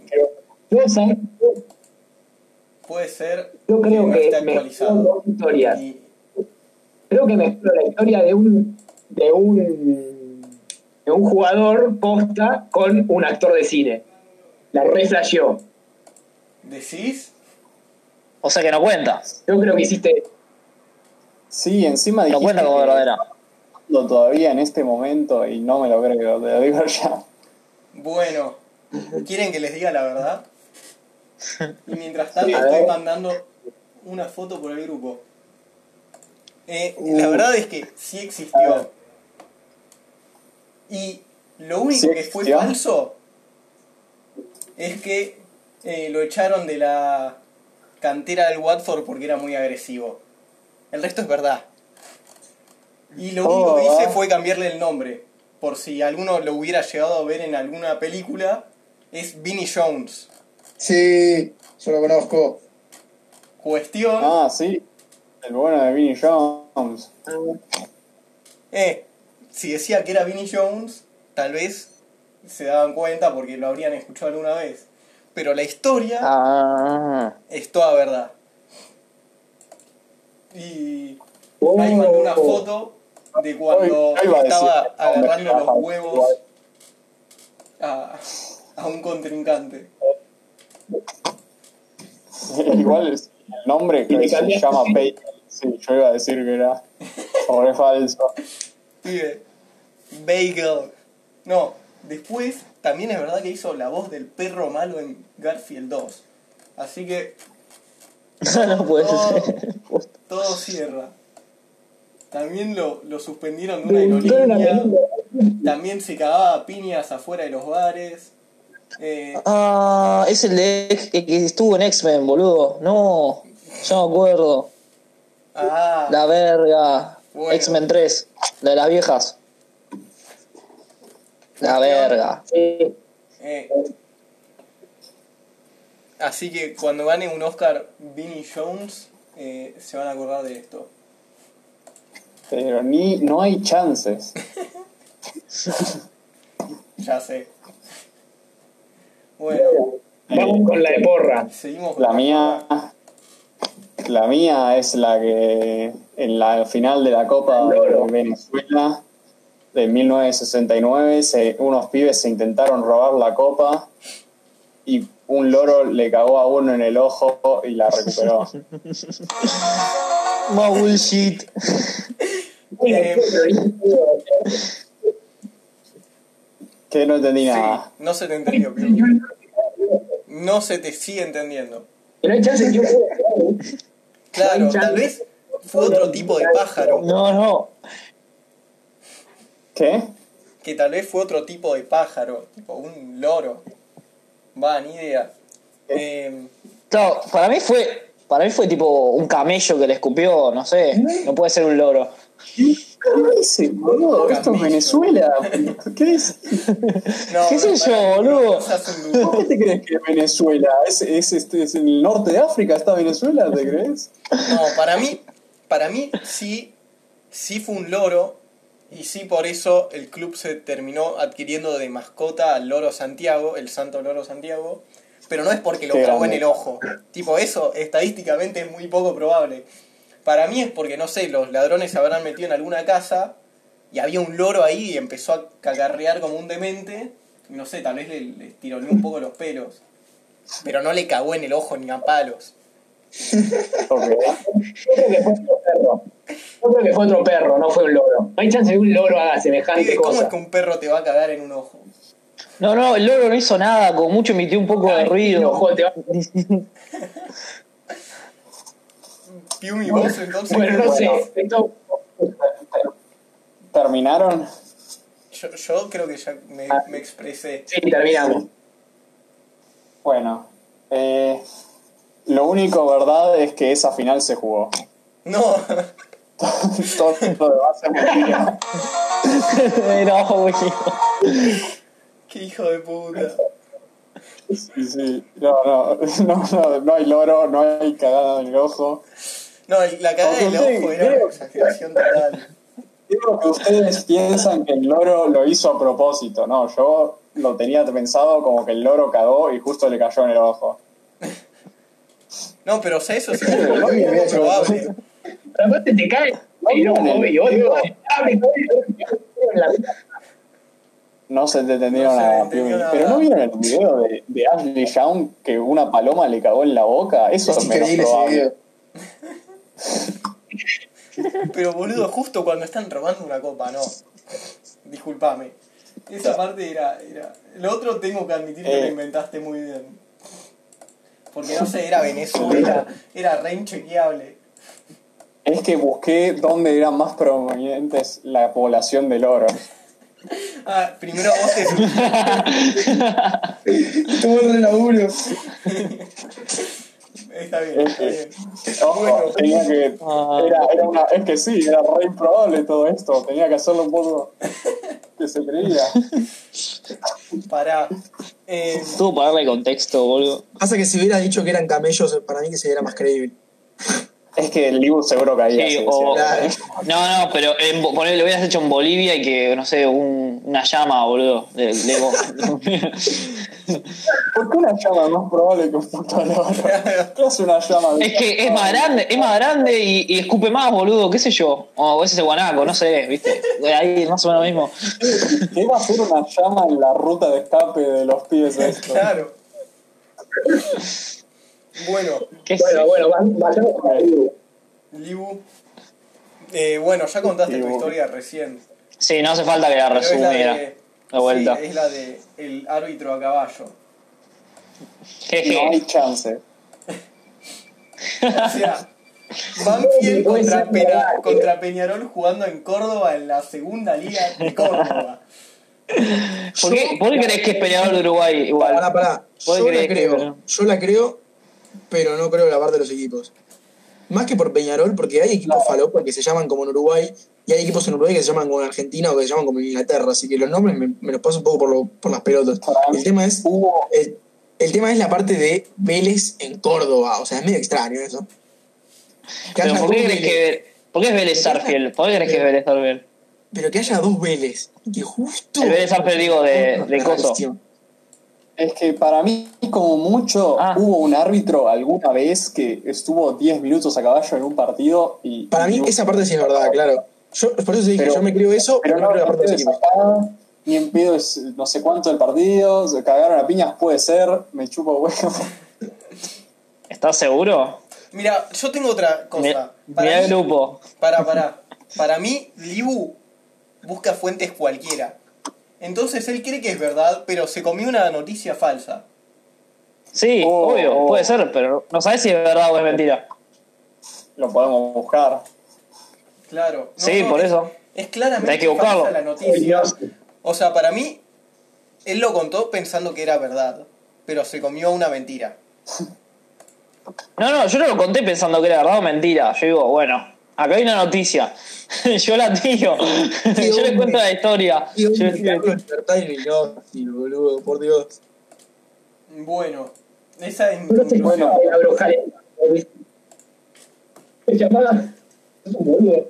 puede ser Yo creo no que está mezcló actualizado. dos historias. Y- Creo que mezcló la historia de un de un de un jugador posta con un actor de cine. La reflasheó. ¿Decís? O sea que no cuenta. Yo creo que hiciste. Sí, encima No dijiste cuenta como que verdadera. lo todavía en este momento y no me lo creo, te lo digo ya. Bueno, ¿quieren que les diga la verdad? Y mientras tanto estoy ver. mandando una foto por el grupo. Eh, la verdad es que sí existió. Y lo único ¿Sí que fue falso es que eh, lo echaron de la cantera del Watford porque era muy agresivo. El resto es verdad. Y lo único Oh, que hice ah. fue cambiarle el nombre. Por si alguno lo hubiera llegado a ver en alguna película, es Vinnie Jones. Sí, yo lo conozco. Cuestión, Ah, sí. El bueno de Vinnie Jones. eh, si decía que era Vinnie Jones, tal vez se daban cuenta porque lo habrían escuchado alguna vez. Pero la historia Ah. es toda verdad. Y Oh. ahí mandé una foto de cuando estaba agarrando los huevos a, a un contrincante. Igual es- el nombre que se llama Peyton. Sí, yo iba a decir que era re falso. Pibe, Bagel. No, después también es verdad que hizo la voz del perro malo en Garfield 2. Así que *laughs* no puede todo, ser. todo cierra. También lo, lo suspendieron de una aerolínea. También se cagaba a piñas afuera de los bares. Eh, Ah, es el de que que estuvo en X-Men, boludo. No, yo me acuerdo. ah, La verga. Bueno. X-Men 3, la de las viejas. La verga. Sí. eh. Así que cuando gane un Oscar Vinnie Jones, eh, se van a acordar de esto. Pero ni, no hay chances. *laughs* Ya sé. Bueno, Vamos con la de porra. seguimos con La mía. La mía es la que en la final de la Copa de. Venezuela de 1969, se- unos pibes se intentaron robar la copa y un loro le cagó a uno en el ojo y la recuperó. *laughs* Más bullshit. Eh, que no entendí sí, nada. no se te entendió. No se te sigue entendiendo. No hay chance que Claro, tal vez fue otro tipo de pájaro. No, no. ¿Qué? Que tal vez fue otro tipo de pájaro. Tipo un loro. Va, ni idea. Eh, Claro, para mí fue. Para mí fue tipo un camello que le escupió, no sé. No puede ser un loro. ¿Qué dice, boludo? Esto es Venezuela. ¿Qué es? no, ¿Qué sé no, yo, boludo? no ¿Por qué te crees que es Venezuela? ¿Es, es, este, es en el norte de África? ¿Está Venezuela? ¿Te crees? No, para mí, para mí sí, sí fue un loro y sí por eso el club se terminó adquiriendo de mascota al loro Santiago, el santo loro Santiago, pero no es porque lo cagó en el ojo. Tipo, eso estadísticamente es muy poco probable. Para mí es porque, no sé, los ladrones se habrán metido en alguna casa y había un loro ahí y empezó a cagarrear como un demente. No sé, tal vez le, le tironeó un poco los pelos. Pero no le cagó en el ojo ni a palos. Ok. Yo creo que fue otro perro. Yo creo que fue otro perro, no fue un loro. No hay chance de que un loro haga semejante ¿Cómo es cosa. que un perro te va a cagar en un ojo? No, no, el loro no hizo nada, como mucho emitió un poco de ruido. ojo, te va- *laughs* Piumi, vos entonces. Bueno, no sé. Esto- ¿Terminaron? Yo, yo creo que ya me, Ah. me expresé. Sí, terminamos. Bueno, eh, lo único verdad es que esa final se jugó. No, *laughs* Todo lo demás es mentira. no, güey. qué hijo de puta. Sí, sí. No, no, no, no, no hay loro, no hay cagada en el ojo. No, la cagada del ojo era una exageración total. Digo que ustedes piensan que el loro lo hizo a propósito, no, yo lo tenía pensado como que el loro cagó y justo le cayó en el ojo. No, pero o sea, eso sí es muy poco probable. Pero aparte te cae No se te entendieron No nada, nada. Pero ¿no vieron el video de, de Ashley Young que una paloma le cagó en la boca? Eso Es menos probable. Pero boludo, justo cuando están robando una copa, no. Disculpame. Esa parte era, era. Lo otro tengo que admitir que Eh. lo inventaste muy bien. Porque no sé, era Venezuela, era re inchequeable. Es que busqué dónde eran más prominentes la población de loros. Ah, primero vos te Todo *laughs* el laburo. Está bien, está bien. Ojo, Bueno. tenía que. Era, era una, es que sí, era re improbable todo esto. Tenía que hacerlo un poco que se creía. Pará. Eh, Tuvo para darle contexto, boludo. Pasa que si hubiera dicho que eran camellos, para mí que se era más creíble. Es que el Libu seguro caía. Sí, o-. No, no, pero en, ponele, lo hubieras hecho en Bolivia y que, no sé, un, una llama, boludo. De, de *laughs* ¿Por qué una llama es más probable que un puto? ¿Qué hace una llama? es que es más grande, es más grande y, y escupe más, boludo, qué sé yo. O ese es guanaco, no sé, viste. Ahí más o menos lo mismo. ¿Qué va a hacer una llama en la ruta de escape de los pies de esto? claro. Bueno, ¿Qué sé Bueno, bueno, va- vayamos con el Libu. Libu. Eh, bueno, ya contaste tu Libu. historia recién. Sí, no hace falta que la la resumiera. de. De vuelta. Sí, es la de el árbitro a caballo. Jeje. No hay chance. O sea, Banfield contra, contra Peñarol jugando en Córdoba en la segunda liga de Córdoba. ¿Por qué, ¿Por qué crees que es peleador de Uruguay igual? Pará, pará. ¿Vos Yo la que- creo. Yo la creo, pero no creo la parte de los equipos. Más que por Peñarol, porque hay equipos falopa que se llaman como en Uruguay, y hay equipos en Uruguay que se llaman como en Argentina o que se llaman como Inglaterra, así que los nombres me, me los paso un poco por, lo- por las pelotas. El tema es Hubo. el, el tema es la parte de Vélez en Córdoba, o sea, es medio extraño eso. Que Pero ¿por qué crees que ¿Por qué es Vélez Sarfield? ¿Por qué crees que es Vélez Sarfield? pero que haya dos Vélez, que justo... El Vélez Sarfield, digo, de, de Coso. Es que para mí, como mucho, Ah. hubo un árbitro alguna vez que estuvo 10 minutos a caballo en un partido y. Para mí esa parte sí es verdad, claro. Yo, por eso dije, Pero- yo me creo eso, Pero pero no creo la parte de sacada, ni en pedo es no sé cuánto del partido, se cagaron a piñas, puede ser, me chupo huevo. *laughs* ¿Estás seguro? Mira, yo tengo otra cosa. Mira, Para mira el mí- grupo. Para, para. Para mí, Libu busca fuentes cualquiera. Entonces él cree que es verdad, pero se comió una noticia falsa. Sí, Oh, obvio, oh. puede ser, pero no sabes si es verdad o es mentira. Lo podemos buscar. Claro. No, sí, no, por es- eso. Es claramente Hay que buscarlo. falsa la noticia. O sea, para mí, él lo contó pensando que era verdad, pero se comió una mentira. No, no, yo no lo conté pensando que era verdad o mentira. Yo digo, bueno, acá hay una noticia. *laughs* yo la tiro. *laughs* yo les cuento la historia. Yo boludo, por Dios. Bueno, esa es mi conclusión. cómo la brujería. Se llamaba. Es un boludo.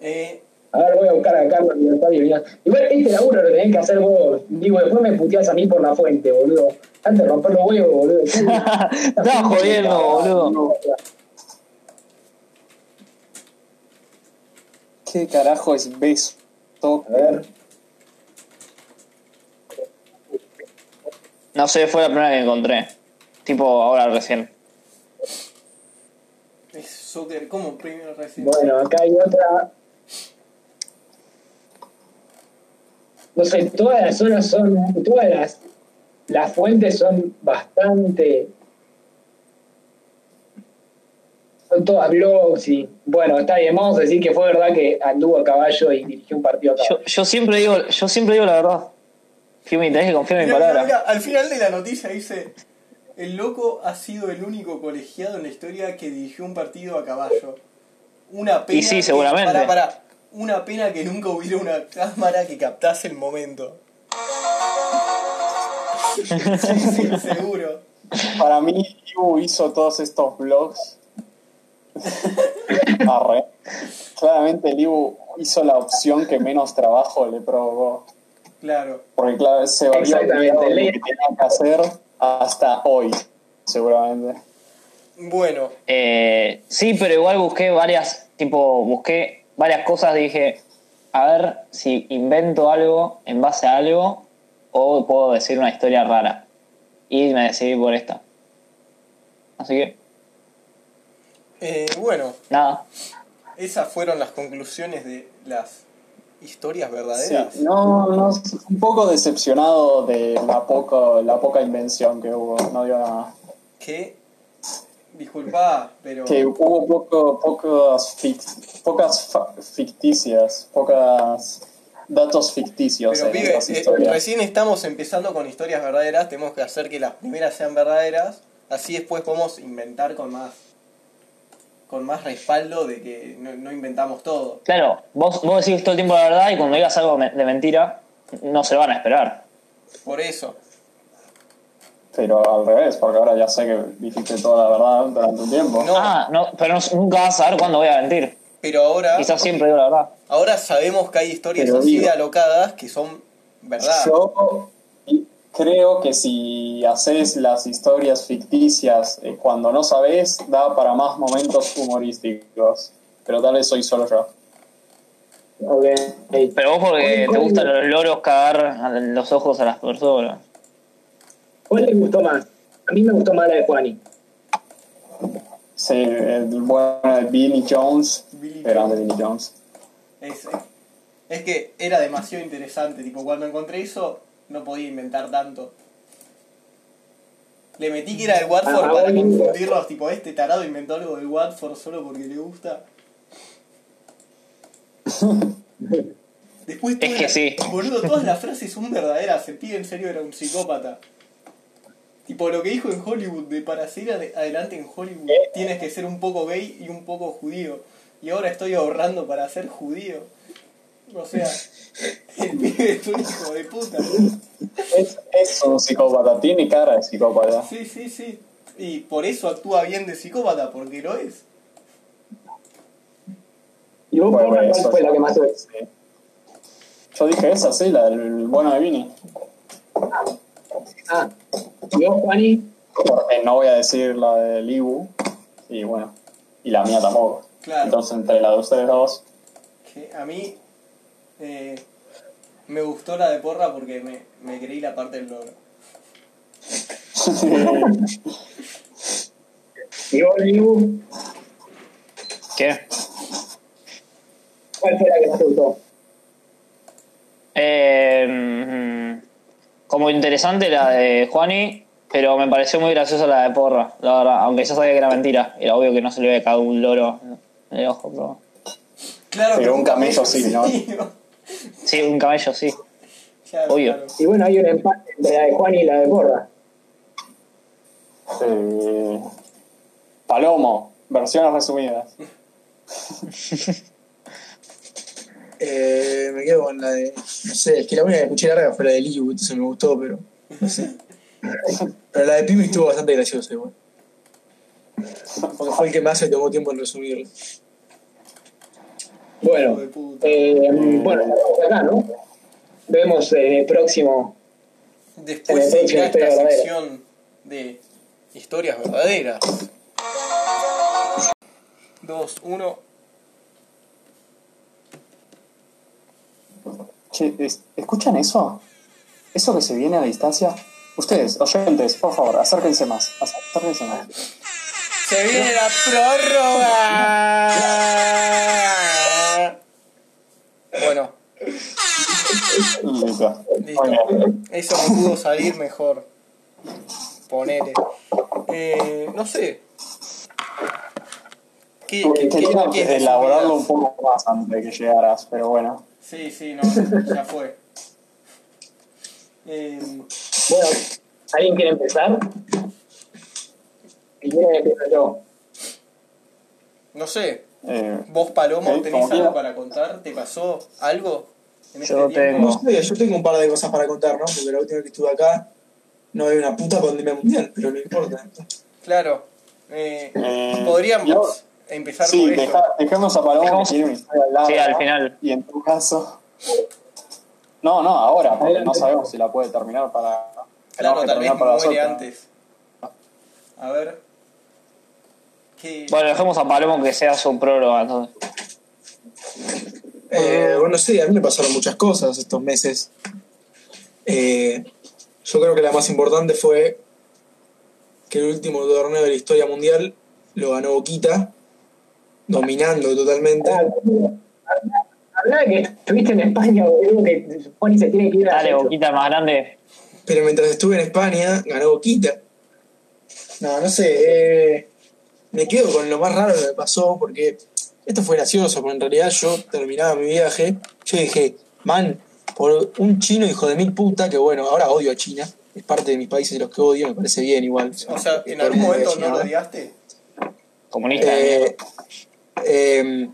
Eh, A ver, voy a buscar a Carlos Libertad. Igual este laburo lo tenés que hacer vos. Digo, después me puteás a mí por la fuente, boludo. Antes de romper los huevos, boludo. *laughs* Estaba jodiendo, boludo. ¿Qué carajo es beso? A ver. No sé, fue la primera que encontré. Tipo, ahora recién. es soccer, ¿cómo primero recién? Bueno, acá hay otra. No sé, todas las zonas son. Todas las, las fuentes son bastante. Son todas blogs y. Bueno, está bien, vamos a decir que fue verdad que anduvo a caballo y dirigió un partido a Yo, caballo. yo siempre digo, yo siempre digo la verdad. Firme, tenés que confiar en mi palabra. mira, al final de la noticia dice: El loco ha sido el único colegiado en la historia que dirigió un partido a caballo. Una pena. Y sí, que- seguramente. Para, para, una pena que nunca hubiera una cámara que captase el momento. sí, sí, seguro. Para mí, Ibu hizo todos estos vlogs. *laughs* Arre. Claramente el Ibu hizo la opción que menos trabajo le provocó. Claro. Porque claro, se ley- lo que tenía que hacer hasta hoy, seguramente. Bueno, Eh, sí, pero igual busqué varias, tipo, busqué varias cosas, dije, a ver si invento algo en base a algo o puedo decir una historia rara. Y me decidí por esta. Así que, eh, bueno, nada. esas fueron las conclusiones de las historias Sí, verdaderas. no, no, un poco decepcionado de la poco, la poca invención que hubo, no dio nada. Que, disculpa, pero. Que hubo poco, pocos fic- pocas fa- ficticias, pocas datos ficticios Pero en pibe, estas eh, historias. recién estamos empezando con historias verdaderas, tenemos que hacer que las primeras sean verdaderas, así después podemos inventar con más con más respaldo de que no, no inventamos todo. Claro, vos, vos decís todo el tiempo la verdad y cuando digas algo de mentira, no se van a esperar. Por eso. Pero al revés, porque ahora ya sé que dijiste toda la verdad durante un tiempo. No. Ah, no, pero no- nunca vas a saber cuándo voy a mentir. Pero ahora, Quizás siempre digo la verdad. ahora sabemos que hay historias Pero así digo- de alocadas que son verdad. Yo creo que si haces las historias ficticias eh, cuando no sabes, da para más momentos humorísticos. Pero tal vez soy solo yo. Ok. Pero vos porque te gustan los loros cagar los ojos a las personas. ¿Cuál le gustó más? A mí me gustó más la de Juani. Sí, el bueno de Billy Jones. Billy Jones. Billy Jones. Es, es que era demasiado interesante, tipo, cuando encontré eso no podía inventar tanto. Le metí que era del Watford Ah, para confundirlos, tipo, este tarado inventó algo del Watford solo porque le gusta. *laughs* Después Es que sí. Boludo, todas las frases son verdaderas, el pibe en serio era un psicópata. Tipo, lo que dijo en Hollywood, de para seguir ade- adelante en Hollywood tienes que ser un poco gay y un poco judío. Y ahora estoy ahorrando para ser judío. O sea, *laughs* el pibe es un hijo de puta. Es, es un psicópata, tiene cara de psicópata. Sí, sí, sí. Y por eso actúa bien de psicópata, porque lo es. ¿Y vos, Bueno, cuál fue la que más te. Yo dije esa, sí, la del bueno de Vini. Ah, ¿y vos, Juani? Porque no voy a decir la del Ibu. Y bueno, y la mía tampoco. Claro. Entonces, entre la de ustedes dos, Que a mí eh, me gustó la de porra porque me, me creí la parte del logro. *laughs* Y vos, Liu, ¿Qué? ¿cuál fue la que más te gustó? Eh, mm, como interesante la de Juani, pero me pareció muy graciosa la de Porra, la verdad, aunque ya sabía que era mentira. Era obvio que no se le había caído un loro en el ojo, pero... Claro, Pero un camello sí, ¿no? Sí, un camello, sí. Claro, Obvio. claro. Y bueno, hay un empate entre la de Juan y la de Porra. eh, Palomo, versiones resumidas. *laughs* Eh, me quedo con la de. No sé, es que la única que escuché larga fue la de Liu, entonces me gustó, pero. No sé. *laughs* Pero la de Pimi estuvo bastante graciosa igual. Porque fue el que más se tomó tiempo en resumirlo. Bueno, de eh, bueno, acá, ¿no? Vemos en el próximo. Después echa esta verdadera. sección de historias verdaderas. 2, 1. Che, es- ¿escuchan eso? ¿Eso que se viene a distancia? Ustedes, oyentes, por favor, acérquense más. Acérquense más. Se viene la prórroga. Bueno, Listo. listo. Eso me pudo salir mejor. Ponele. Eh, no sé. ¿Qué, qué, qué- elaborarlo un poco más antes de que llegaras, pero bueno. Sí, sí, no, *laughs* ya fue. Eh, Bueno, ¿alguien quiere empezar? Si quieren, empiezo yo. no sé, Eh, vos Palomo Ok, tenés algo para contar, ¿te pasó algo en este Yo tengo. No sé, yo tengo un par de cosas para contar, ¿no? Porque la última vez que estuve acá no había una puta pandemia mundial, pero no importa. Claro. Eh, Eh, podríamos yo- empezar sí, por deja, a Paloma que una historia larga. Sí, al final. Y en tu caso. No, no, ahora, porque no sabemos si la puede terminar para. Claro, tal vez para muere antes. A ver. ¿Qué? Bueno, dejemos a Palomo que sea su prólogo, entonces. Eh, bueno, no sé, a mí me pasaron muchas cosas estos meses. Eh, yo creo que la más importante fue que el último torneo de la historia mundial lo ganó Boquita, dominando totalmente. Habla de que estuviste en España, boludo, que Juan y se tiene que ir a Dale, boquita más grande. Pero mientras estuve en España, ganó Boquita. No, no sé, eh, me quedo con lo más raro que me pasó, porque esto fue gracioso, porque en realidad yo terminaba mi viaje, yo dije, man, por un chino hijo de mil puta, que bueno, ahora odio a China, es parte de mis países de los que odio, me parece bien igual. O sea, ¿en algún momento a no lo odiaste? Comunista Eh. Eh,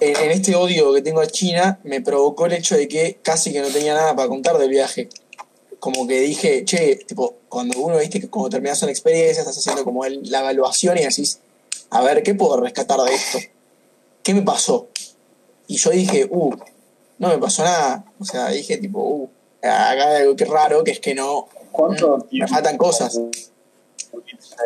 en, este odio que tengo a China me provocó el hecho de que casi que no tenía nada para contar del viaje. Como que dije, che, tipo, cuando uno, viste, que cuando terminas una experiencia, estás haciendo como el- la evaluación y decís, a ver, ¿qué puedo rescatar de esto? ¿Qué me pasó? Y yo dije, uh, no me pasó nada. O sea, dije, tipo, uh, acá hay algo que raro, que es que no, ¿Cuánto me faltan cosas.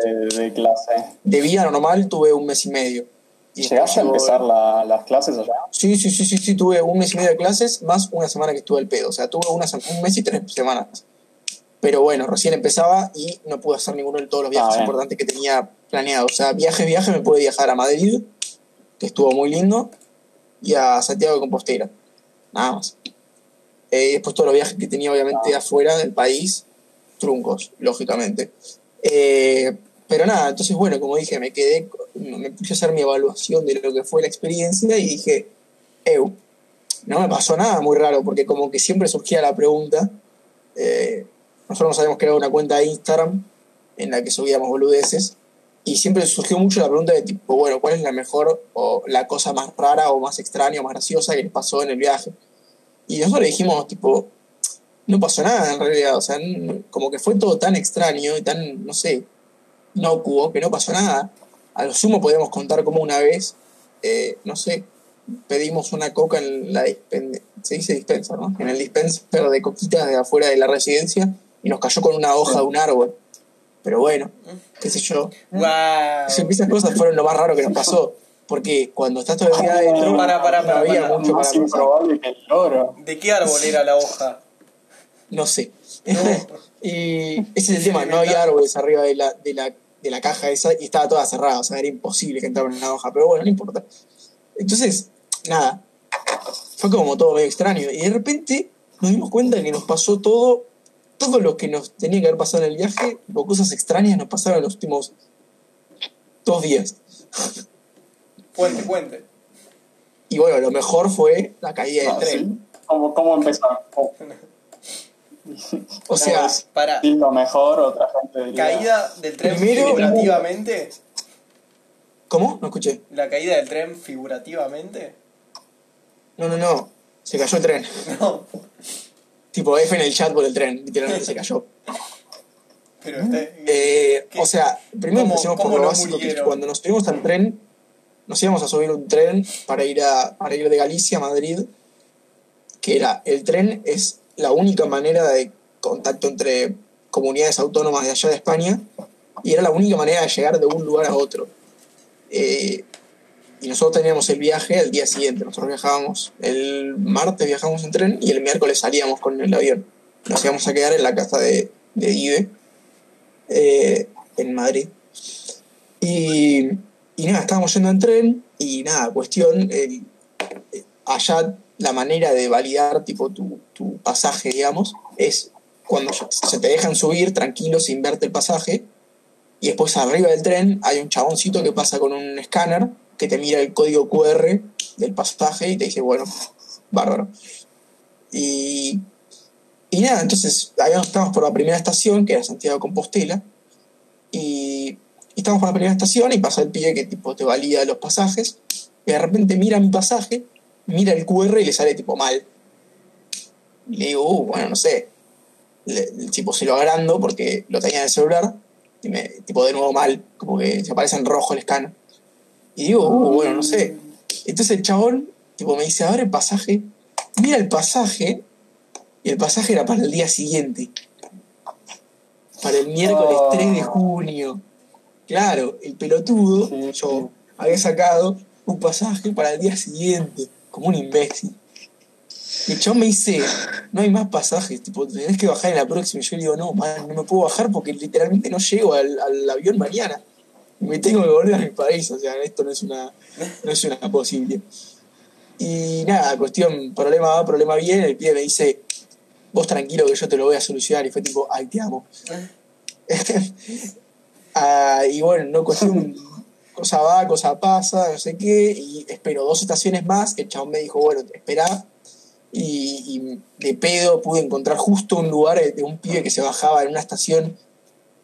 De, de clase? De vida normal tuve un mes y medio. Y ¿Llegaste a empezar la- las clases allá? Sí, sí, sí, sí, sí, tuve un mes y medio de clases más una semana que estuve el pedo. O sea, tuve una, un mes y tres semanas. Pero bueno, recién empezaba y no pude hacer ninguno de todos los viajes Ah, bien. importantes que tenía planeado. O sea, viaje, viaje, me pude viajar a Madrid, que estuvo muy lindo, y a Santiago de Compostela. Nada más. Eh, después todos los viajes que tenía, obviamente, Ah. afuera del país, truncos, lógicamente. Eh, pero nada, entonces, bueno, como dije, me quedé, me puse a hacer mi evaluación de lo que fue la experiencia y dije, Eu, no me pasó nada muy raro, porque como que siempre surgía la pregunta, eh, nosotros nos habíamos creado una cuenta de Instagram en la que subíamos boludeces, y siempre surgió mucho la pregunta de tipo, bueno, ¿cuál es la mejor o la cosa más rara o más extraña o más graciosa que les pasó en el viaje? Y nosotros le dijimos, tipo, no pasó nada en realidad, o sea, como que fue todo tan extraño y tan, no sé, inocuo, que no pasó nada. A lo sumo podemos contar como una vez, eh, no sé, pedimos una coca en la dispen- se dice dispenser, ¿no? En el dispenser de coquitas de afuera de la residencia y nos cayó con una hoja de un árbol. Pero bueno, qué sé yo. ¡Wow! Esas cosas fueron lo más raro que nos pasó. Porque cuando estás todo el día adentro, Para, para, no para, había para. mucho para Más improbable que el loro. ¿De qué árbol era la hoja? No sé. No. *laughs* y ese es el tema, no había árboles arriba de la, de, la, de la caja esa y estaba toda cerrada, o sea, era imposible que entraran en la hoja, pero bueno, no importa. Entonces, nada, fue como todo medio extraño. Y de repente nos dimos cuenta que nos pasó todo, todo lo que nos tenía que haber pasado en el viaje, o cosas extrañas nos pasaron en los últimos dos días. Puente, puente. Y bueno, lo mejor fue la caída del Ah, tren. ¿sí? ¿Cómo, ¿Cómo empezaron? *laughs* ¿Cómo- O sea, Para. lo mejor, otra gente diría. Caída del tren Primero- figurativamente. ¿cómo? No escuché. La caída del tren figurativamente. No, no, no. Se cayó el tren. No. Tipo F en el chat por el tren, literalmente se cayó. Pero este. Eh, o sea, primero ¿Cómo- empecemos por lo no básico, que es que murieron? cuando nos subimos al tren, nos íbamos a subir un tren para ir, a, para ir de Galicia a Madrid, que era, el tren es la única manera de contacto entre comunidades autónomas de allá de España, y era la única manera de llegar de un lugar a otro. Eh, y nosotros teníamos el viaje al día siguiente, nosotros viajábamos, el martes viajamos en tren y el miércoles salíamos con el avión. Nos íbamos a quedar en la casa de, de Ibe, eh, en Madrid. Y, nada, estábamos yendo en tren y nada, cuestión, eh, allá la manera de validar tipo tu, tu pasaje, digamos, es cuando se te dejan subir tranquilo sin verte el pasaje y después arriba del tren hay un chaboncito que pasa con un escáner que te mira el código QR del pasaje y te dice, bueno, *laughs* bárbaro. Y, y nada, entonces ahí estamos por la primera estación, que era Santiago Compostela, y, y por la primera estación y pasa el pibe que tipo te valida los pasajes, y de repente mira mi pasaje, mira el QR y le sale tipo mal. Y le digo, uh, bueno, no sé. Le- el tipo se lo agrando porque lo tenía en el celular, y me, tipo de nuevo mal, como que se aparece en rojo el escáner. Y digo, uh, bueno, no sé. Entonces el chabón, tipo, me dice, abre el pasaje, mira el pasaje, y el pasaje era para el día siguiente. Para el miércoles Oh. 3 de junio. Claro, el pelotudo, Sí, yo había sacado un pasaje para el día siguiente, como un imbécil. Y chabón me dice, no hay más pasajes, tipo, tenés que bajar en la próxima. Y yo le digo, no, man, no me puedo bajar porque literalmente no llego al, al avión mañana. Me tengo que volver a mi país, o sea, esto no es una, no es una posibilidad. Y nada, cuestión, problema va, problema viene, el pibe me dice, vos tranquilo que yo te lo voy a solucionar. Y fue tipo, ay, te amo. Ah, *laughs* y bueno, no cuestión, cosa va, cosa pasa, no sé qué, y espero dos estaciones más, el chabón me dijo, bueno, espera, y, y de pedo pude encontrar justo un lugar de un pibe que se bajaba en una estación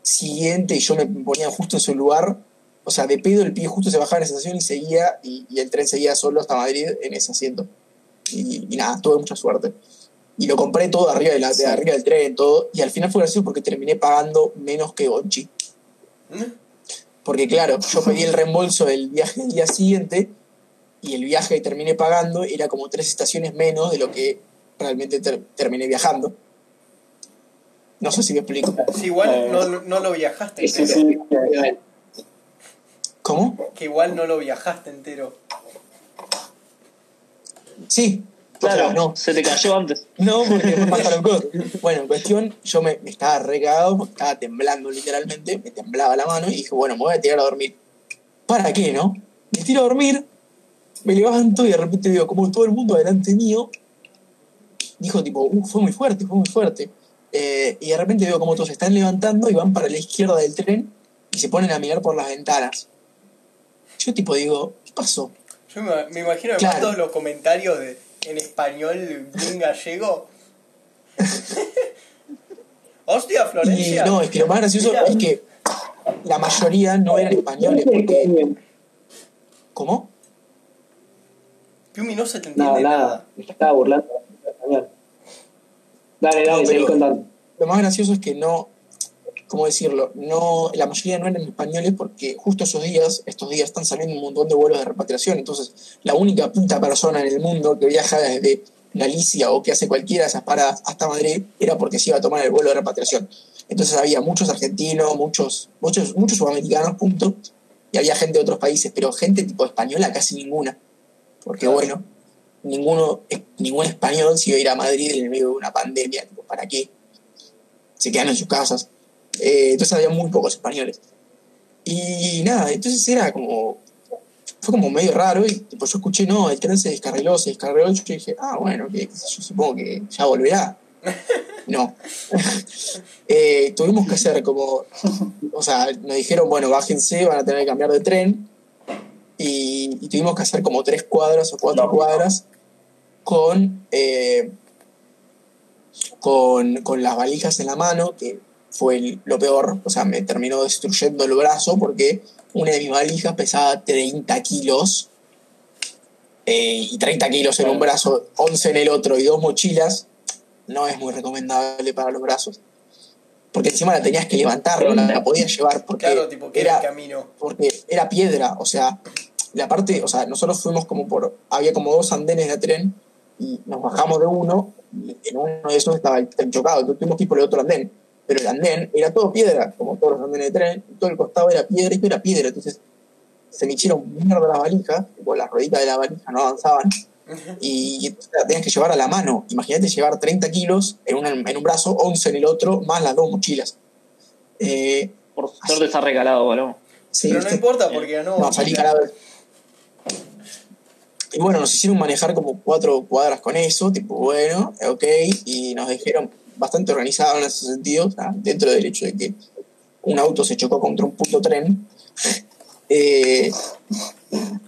siguiente y yo me ponía justo en su lugar, o sea, de pedo el pibe justo se bajaba en esa estación y seguía, y, y el tren seguía solo hasta Madrid en ese asiento. Y, y nada, tuve mucha suerte. Y lo compré todo arriba, de la, de arriba del tren, todo, y al final fue gracioso porque terminé pagando menos que Gonchi. Porque claro, yo pedí el reembolso del viaje del día siguiente y el viaje que terminé pagando era como tres estaciones menos de lo que realmente ter- terminé viajando. No sé si me explico. Sí, igual Eh, no, no lo viajaste Sí, entero. sí, ¿Cómo? Que igual no lo viajaste entero. Sí. O sea, Claro, no. se te cayó antes. No, porque después pasaron cosas. Bueno, en cuestión, yo me, me estaba recagado, estaba temblando literalmente, me temblaba la mano y dije, bueno, me voy a tirar a dormir. ¿Para qué, no? Me tiro a dormir, me levanto y de repente veo como todo el mundo delante mío dijo tipo, uh, fue muy fuerte, fue muy fuerte. Eh, y de repente veo como todos se están levantando y van para la izquierda del tren y se ponen a mirar por las ventanas. Yo tipo digo, ¿qué pasó? Yo me, me imagino además Claro. todos los comentarios de, en español bien gallego. Hostia, Y Florencia. no, es que lo más gracioso Mira. es que la mayoría no eran españoles porque... ¿Cómo? Piumi no se te Nada, entiende nada. nada. Me estaba burlando. Dale, dale, No, seguí pero- contando. Lo más gracioso es que no, ¿cómo decirlo? No, la mayoría no eran españoles porque justo esos días, estos días están saliendo un montón de vuelos de repatriación. Entonces, la única puta persona en el mundo que viaja desde Galicia o que hace cualquiera de esas paradas hasta Madrid era porque se iba a tomar el vuelo de repatriación. Entonces había muchos argentinos, muchos, muchos, muchos sudamericanos, punto. Y había gente de otros países, pero gente tipo española casi ninguna. Porque bueno, ninguno, ningún español se iba a ir a Madrid en medio de una pandemia, tipo, ¿para qué? Se quedan en sus casas. Eh, entonces había muy pocos españoles. Y nada, entonces era como. Fue como medio raro y tipo, yo escuché, no, el tren se descarriló, se descarriló. Y yo dije, ah, bueno, que yo supongo que ya volverá. *laughs* No. *laughs* Eh, tuvimos que hacer como. O sea, nos dijeron, bueno, bájense, van a tener que cambiar de tren. Y, y tuvimos que hacer como tres cuadras o cuatro No. cuadras con, eh, con, con las valijas en la mano, que fue el- lo peor. O sea, me terminó destruyendo el brazo porque una de mis valijas pesaba 30 kilos. eh, y 30 kilos en un brazo, 11 en el otro y dos mochilas, no es muy recomendable para los brazos. Porque encima la tenías que levantar, no la, podías llevar porque Claro, tipo, que era camino. porque era piedra, o sea, la parte, o sea, nosotros fuimos como por, había como dos andenes de tren y nos bajamos de uno y en uno de esos estaba el tren chocado, entonces tuvimos que ir por el otro andén, pero el andén era todo piedra, como todos los andenes de tren, y todo el costado era piedra y todo era piedra, entonces se me hicieron mierda las valijas, tipo, las rueditas de la valija no avanzaban y la tenías que llevar a la mano, imagínate llevar 30 kilos en un, en un brazo, 11 en el otro, más las dos mochilas. Eh, Por suerte está regalado, boludo. sí, Pero no ¿viste? importa porque no. No, salí cadáver. Y bueno, nos hicieron manejar como cuatro cuadras con eso, tipo, bueno, ok, y nos dijeron bastante organizados en ese sentido, dentro del hecho de que un auto se chocó contra un puto tren, eh,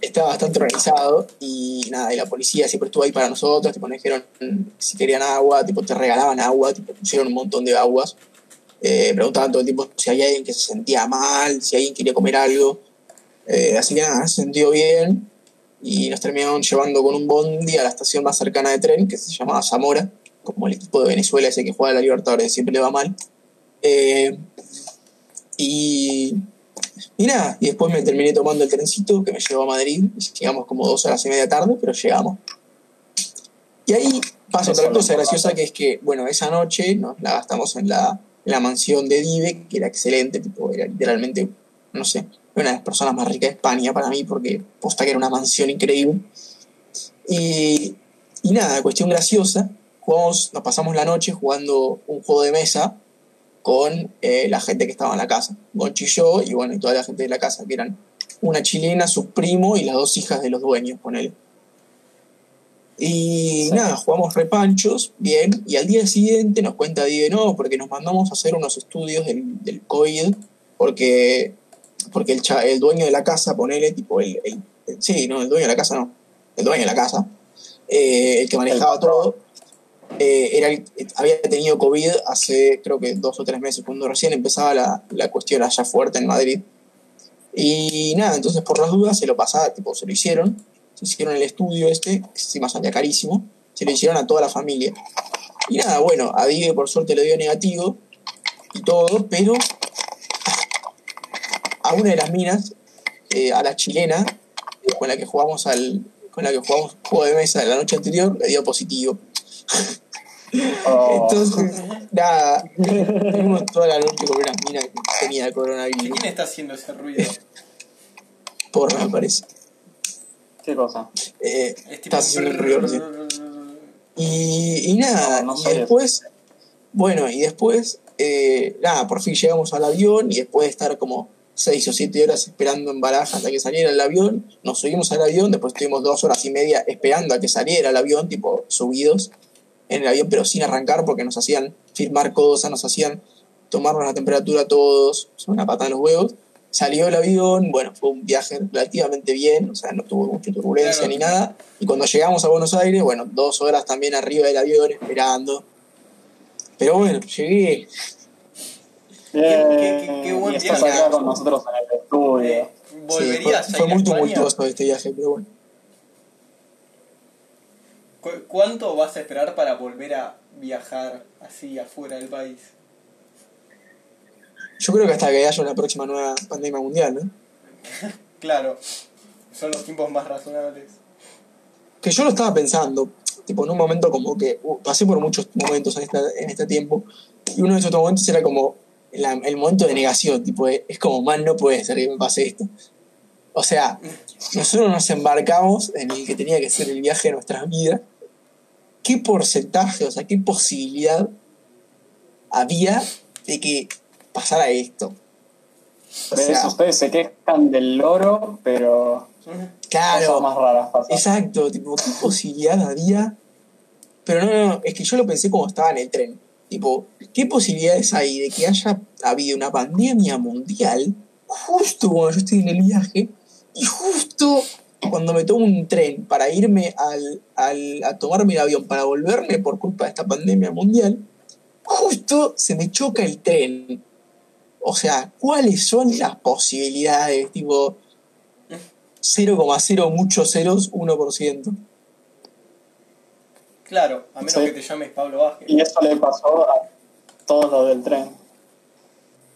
estaba bastante organizado y nada, y la policía siempre estuvo ahí para nosotros, tipo, nos dijeron si querían agua, tipo, te regalaban agua, tipo, pusieron un montón de aguas, eh, preguntaban todo el tiempo si había alguien que se sentía mal, si alguien quería comer algo, eh, así que nada, se sintió bien y nos terminaron llevando con un bondi a la estación más cercana de tren, que se llamaba Zamora, como el equipo de Venezuela ese que juega a la Libertadores siempre le va mal. Eh, y, y nada, y después me terminé tomando el trencito que me llevó a Madrid, llegamos como dos horas y media tarde, pero llegamos. Y ahí pasa otra cosa graciosa que es que, bueno, esa noche nos la gastamos en la, en la mansión de Dive, que era excelente, tipo, era literalmente, no sé, una de las personas más ricas de España para mí, porque posta que era una mansión increíble. Y, y nada, cuestión graciosa, jugamos, nos pasamos la noche jugando un juego de mesa con eh, la gente que estaba en la casa, Gonchi y yo, y bueno, y toda la gente de la casa, que eran una chilena, su primo y las dos hijas de los dueños, ponele. Y nada, jugamos repanchos, bien, y al día siguiente nos cuenta Dive, no, porque nos mandamos a hacer unos estudios del, del COVID, porque, porque el, cha- el dueño de la casa, ponele, tipo, el, el- el- sí, no, el dueño de la casa no, el dueño de la casa, eh, el que manejaba todo, eh, era había tenido COVID hace creo que dos o tres meses, cuando recién empezaba la, la cuestión allá fuerte en Madrid. Y nada, entonces por las dudas se lo pasaba, tipo, se lo hicieron, se hicieron el estudio este, que encima salía carísimo, se lo hicieron a toda la familia. Y nada, bueno, a Dive por suerte le dio negativo y todo, pero a una de las minas, eh, a la chilena, con la que jugamos al con la que jugamos juego de mesa la noche anterior, le dio positivo. *laughs* Oh, Entonces, nada, *laughs* tuvimos toda la noche con una mina que tenía coronavirus. ¿Quién está haciendo ese ruido? Porra, me parece. ¿Qué cosa? Eh, Es tipo. estás haciendo un ruido recién. Y, y nada, No, no y después, bueno, y después, eh, nada, por fin llegamos al avión y después de estar como seis o siete horas esperando en Barajas hasta que saliera el avión, nos subimos al avión, después estuvimos dos horas y media esperando a que saliera el avión, tipo subidos en el avión, pero sin arrancar porque nos hacían firmar cosas, nos hacían tomarnos la temperatura a todos, una pata en los huevos. Salió el avión, bueno, fue un viaje relativamente bien, o sea, no tuvo mucha turbulencia Claro. ni nada. Y cuando llegamos a Buenos Aires, bueno, dos horas también arriba del avión esperando. Pero bueno, llegué. Bien, qué- qué- qué buen y viaje. acá con nosotros en el estudio. Eh, Sí, ¿Volverías fue, fue muy tumultuoso este viaje, pero bueno. ¿Cu- ¿Cuánto vas a esperar para volver a viajar así afuera del país? Yo creo que hasta que haya una próxima nueva pandemia mundial, ¿no? *laughs* Claro, son los tiempos más razonables. Que yo lo estaba pensando, tipo, en un momento como que uh, pasé por muchos momentos en, esta, en este tiempo, y uno de esos momentos era como, la- el momento de negación, tipo, es como, man, no puede ser que me pase esto. O sea, *laughs* nosotros nos embarcamos en el que tenía que ser el viaje de nuestras vidas. ¿Qué porcentaje, o sea, qué posibilidad había de que pasara esto? O sea, Ustedes se quejan del loro, pero claro, más raras. Exacto, tipo, ¿qué posibilidad había? Pero no, no, no, es que yo lo pensé como estaba en el tren. Tipo, ¿qué posibilidades hay de que haya habido una pandemia mundial justo cuando yo estoy en el viaje y justo cuando me tomo un tren para irme al, al- a tomarme el avión para volverme por culpa de esta pandemia mundial, justo se me choca el tren? O sea, ¿cuáles son las posibilidades? Tipo, 0,0 muchos ceros, 1%. Claro, a menos Sí. que te llames Pablo Vázquez. Y eso le pasó a todos los del tren.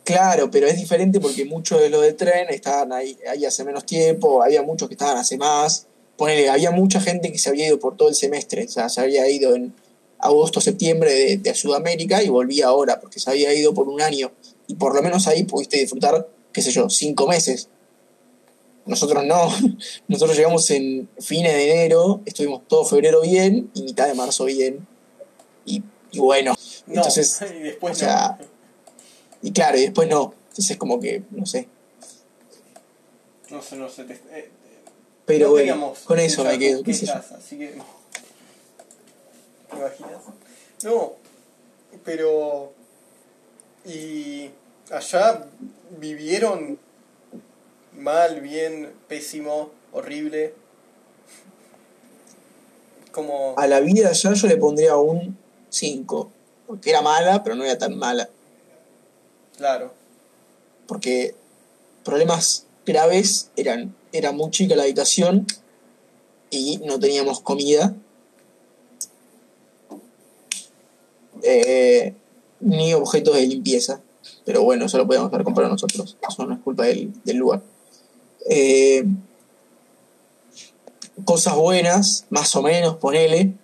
Claro, pero es diferente porque muchos de los del tren estaban ahí, ahí hace menos tiempo, había muchos que estaban hace más. Ponele, había mucha gente que se había ido por todo el semestre, o sea, se había ido en agosto, septiembre de, de Sudamérica y volvía ahora, porque se había ido por un año. Y por lo menos ahí pudiste disfrutar, qué sé yo, cinco meses. Nosotros no, *laughs* nosotros llegamos en fines de enero, estuvimos todo febrero bien y mitad de marzo bien. Y, y bueno, No, entonces, *laughs* y después o sea, y claro, y después no. Entonces como que, no sé. no. Sé, no sé. te- eh, Pero no bueno, con eso me quedo, qué Así que. ¿Te imaginas? No, pero. Y. Allá vivieron mal, bien, pésimo, horrible. Como. A la vida ya yo le pondría un 5. Porque era mala, pero no era tan mala. Claro. Porque problemas graves eran, era muy chica la habitación y no teníamos comida. Eh, ni objetos de limpieza. Pero bueno, eso lo podíamos haber comprado nosotros. Eso no es culpa del, del lugar. Eh, cosas buenas, más o menos, ponele,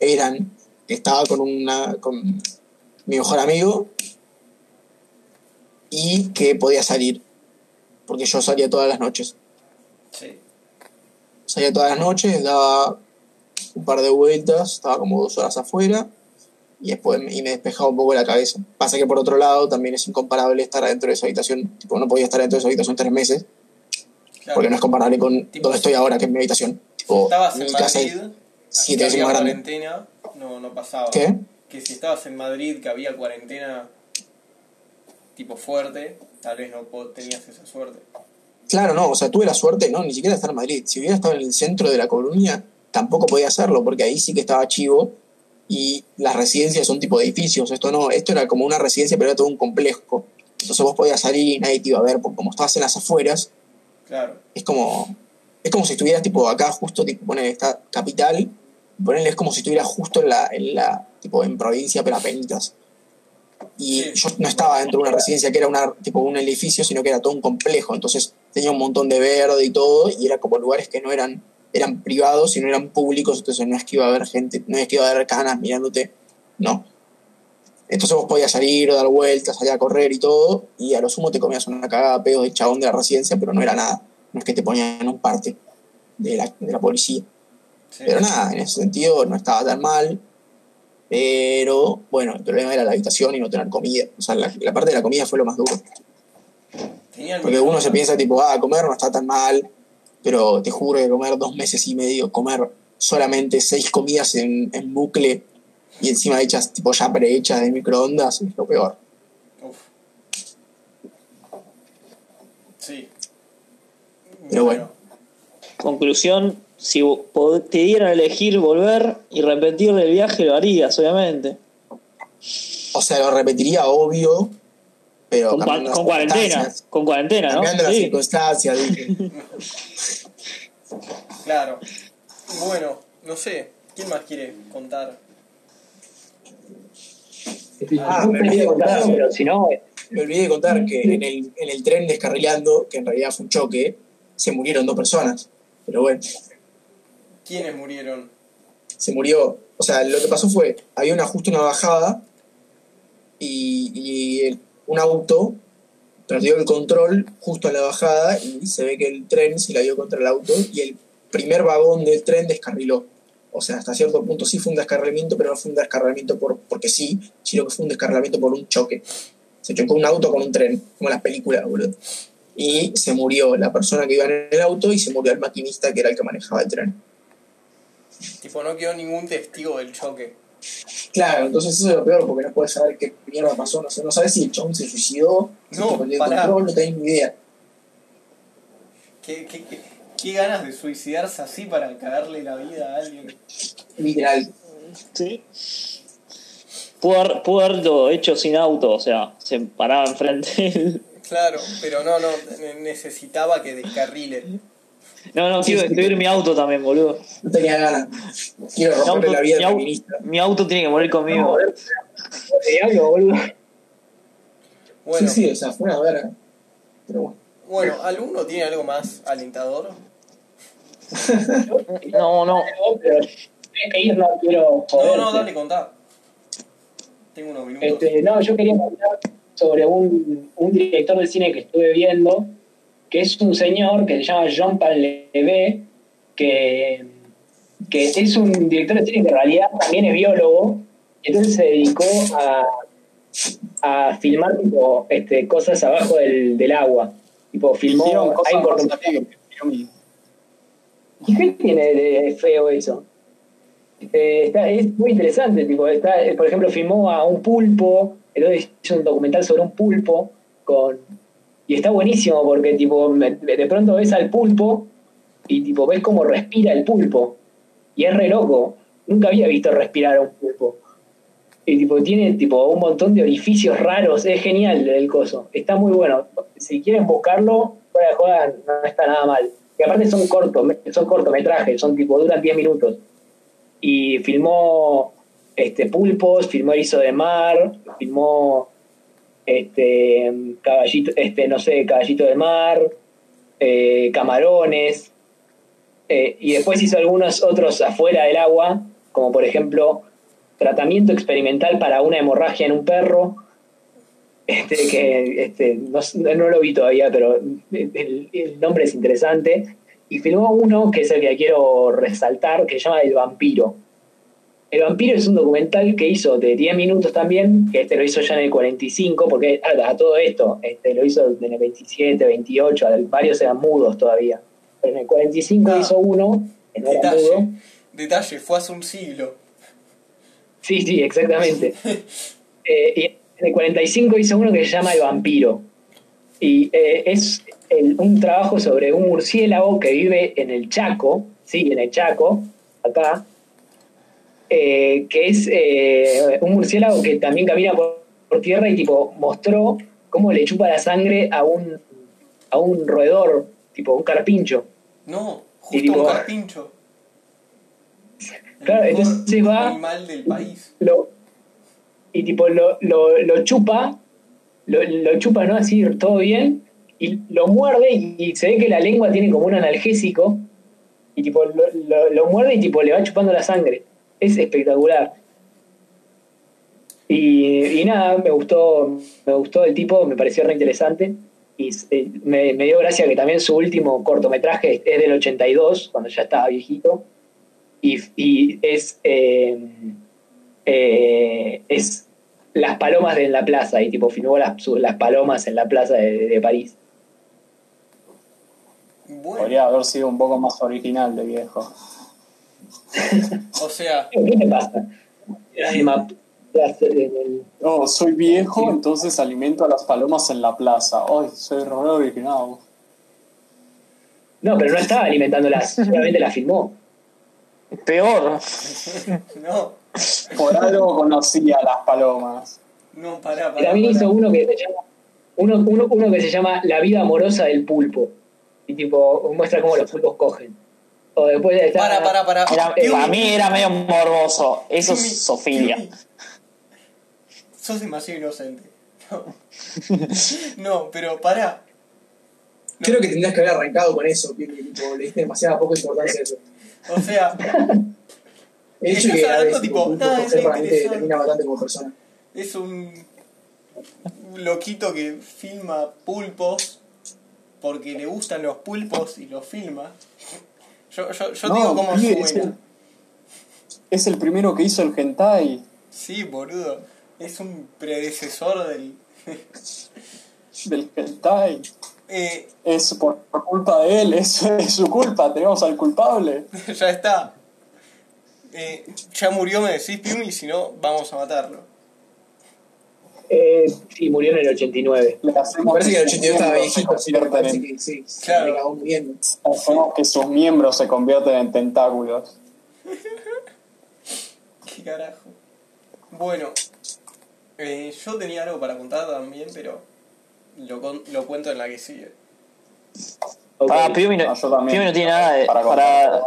eran estaba con una con mi mejor amigo y que podía salir porque yo salía todas las noches Sí. salía todas las noches daba un par de vueltas estaba como dos horas afuera y después me- y me despejaba un poco la cabeza pasa que por otro lado también es incomparable estar adentro de esa habitación tipo no podía estar dentro de esa habitación tres meses Claro. porque no es comparable con Tipo, donde estoy ahora que es mi habitación tipo Estabas mi en casa Madrid. siete veces más grande cuarentena, no, no pasaba. ¿qué? Que si estabas en Madrid, que había cuarentena tipo fuerte, tal vez no tenías esa suerte. Claro, no, o sea, tuve la suerte, no, ni siquiera de estar en Madrid. Si hubiera estado en el centro de la Coruña, tampoco podía hacerlo, porque ahí sí que estaba chivo y las residencias son tipo de edificios. Esto no, esto era como una residencia, pero era todo un complejo. Entonces vos podías salir y nadie te iba a ver, porque como estabas en las afueras, Claro. es como, es como si estuvieras tipo acá justo, tipo, poner esta capital, ponerle es como si estuvieras justo en la, en la, tipo, en provincia, pero apenitas. Y Sí. yo no estaba dentro de una residencia que era una, tipo un edificio, sino que era todo un complejo. Entonces tenía un montón de verde y todo, y era como lugares que no eran, eran privados y no eran públicos, entonces no es que iba a haber gente, no es que iba a haber canas mirándote, no. Entonces vos podías salir, dar vueltas, salir a correr y todo, y a lo sumo te comías una cagada de pedos de chabón de la residencia, pero no era nada. No es que te ponían en un parte de la, de la policía. Sí. Pero nada, en ese sentido no estaba tan mal. Pero bueno, el problema era la habitación y no tener comida. O sea, la, la parte de la comida fue lo más duro. Porque uno se piensa tipo, ah, comer no está tan mal. Pero te juro que comer dos meses y medio, comer solamente seis comidas en, en bucle y encima hechas tipo ya prehechas de microondas es lo peor. Uf. Sí. Pero bueno. Conclusión, si te dieran a elegir volver y repetir el viaje, lo harías, obviamente. O sea, lo repetiría obvio, pero Con, cambiando cua- las con cuarentena, con cuarentena, ¿no? Cambiando las Sí. circunstancias, *laughs* dije. Claro. Bueno, no sé. ¿Quién más quiere contar? Ah, no me olvidé de contar, contar. pero si no, Me olvidé de contar que en el, en el tren descarrilando, que en realidad fue un choque, se murieron dos personas. Pero bueno, ¿Quiénes murieron? se murió. O sea, lo que pasó fue, había una justo una bajada y, y el- un auto perdió el control justo en la bajada y se ve que el tren se la dio contra el auto y el primer vagón del tren descarriló. O sea, hasta cierto punto sí fue un descarrilamiento, pero no fue un descarrilamiento por, porque sí, sino que fue un descarrilamiento por un choque. Se chocó un auto con un tren, como en las películas, boludo. Y se murió la persona que iba en el auto y se murió el maquinista que era el que manejaba el tren. Tipo, no quedó ningún testigo del choque. Claro, entonces eso es lo peor porque no puedes saber qué mierda pasó. No, sé, no sabes si el chabón se suicidó, si No, el pará. control, no tenés ni idea. ¿Qué, qué, qué, qué ganas de suicidarse así para cagarle la vida a alguien? Literal. Sí. Pudo, haber- pudo haberlo hecho sin auto, o sea, se paraba enfrente. Claro, pero no, no, ne- necesitaba que descarrile. No, no, quiero destruir mi auto también, boludo. No tenía ganas. Quiero Mi romperle auto, la vida mi al feminista. mi auto tiene que morir conmigo. ¿Te diablo, boludo? Bueno, Sí, sí, o sea, fue una verga. Pero bueno. bueno, ¿alguno tiene algo más alentador? No, no. No quiero No, no, dale, contá. Tengo unos minutos. Este, no, yo quería hablar sobre un, un director de cine que estuve viendo, que es un señor que se llama Jean Paul que, que es un director de cine que en realidad también es biólogo, entonces se dedicó a, a filmar tipo, este, cosas abajo del, del agua. Tipo, filmó... Hicieron hay cosas prefirió mi- ¿Y qué tiene de feo eso? Eh, está, es muy interesante, tipo, está, eh, por ejemplo, filmó a un pulpo, entonces hizo un documental sobre un pulpo con y está buenísimo porque tipo de pronto ves al pulpo y tipo ves cómo respira el pulpo y es re loco. Nunca había visto respirar a un pulpo. Y tipo tiene tipo un montón de orificios raros, es genial el coso. Está muy bueno. Si quieren buscarlo, fuera de joda, no está nada mal. Y aparte son cortos, son cortometrajes, son tipo, duran 10 minutos. Y filmó este pulpos, filmó erizo de mar, filmó este caballito, este, no sé, caballito de mar, eh, camarones, eh, y después hizo algunos otros afuera del agua, como por ejemplo tratamiento experimental para una hemorragia en un perro, este, que este, no, no lo vi todavía, pero el, el nombre es interesante. Y filmó uno que es el que quiero resaltar, que se llama El Vampiro. El Vampiro es un documental que hizo de 10 minutos también, que este lo hizo ya en el 45, porque a, a todo esto este lo hizo en el 27, 28, varios eran mudos todavía. Pero en el 45 Ah. hizo uno, que no era mudo. Detalle, detalle, fue hace un siglo. Sí, sí, exactamente. *laughs* Eh, y en el 45 hizo uno que se llama El Vampiro. Y eh, es el- un trabajo sobre un murciélago que vive en el Chaco, sí, en el Chaco, acá, eh, que es eh, un murciélago que también camina por, por tierra y tipo mostró cómo le chupa la sangre a un, a un roedor, tipo un carpincho. No, justo tipo- un carpincho. Claro, entonces va- animal del país. lo, y tipo lo, lo, lo chupa, lo, lo chupa no así todo bien, y lo muerde y, y se ve que la lengua tiene como un analgésico, y tipo lo muerde y tipo le va chupando la sangre. Es espectacular. Y, nada, me gustó, me gustó el tipo, me pareció re interesante. Y eh, me, dio gracia que también su último cortometraje es del 82, cuando ya estaba viejito. Y, y es eh, eh, es las palomas en la plaza y tipo filmó las, las palomas en la plaza de, de París. Podría haber sido un poco más original de viejo. O sea, el- Oh, soy viejo, entonces alimento a las palomas en la plaza. Ay, soy re original. No, pero no estaba alimentándolas, solamente las filmó. Peor. no, Por algo conocí a las palomas. no, pará, Y pará. también hizo uno que se llama uno, uno, uno que se llama La vida amorosa del pulpo. Y tipo muestra cómo los pulpos cogen. O después está Para, para, para. Era- Eh, para mí era medio morboso. Eso es sofilia. Sos demasiado inocente. No, *laughs* no pero pará. No, Creo que tendrías que haber arrancado con eso, que, que, tipo, le diste demasiada poca importancia a eso. O sea, *laughs* El hecho que hablando, tipo, nada, es realmente termina matando como persona. es un loquito que filma pulpos porque le gustan los pulpos y los filma. Yo, yo, yo No, digo cómo es el- Es el primero que hizo el hentai. Sí, boludo. Es un predecesor del. *laughs* Del hentai. Eh, Es por, por culpa de él, es, es su culpa, tenemos al culpable. *laughs* ya está. Eh, ya murió, me decís, Piumi, si no, vamos a matarlo. Eh, sí, murió en el 89. Le Me hacemos parece que el 82 estaba se viejito, así que en- sí, se Claro. le cagó muriendo. hacemos que sus miembros se convierten en tentáculos. *laughs* ¿Qué carajo? Bueno, eh, yo tenía algo para contar también, pero lo, con- lo cuento en la que sigue. Ok. Ah, Piumi no, No, yo también. Piumi no tiene nada de, Para para.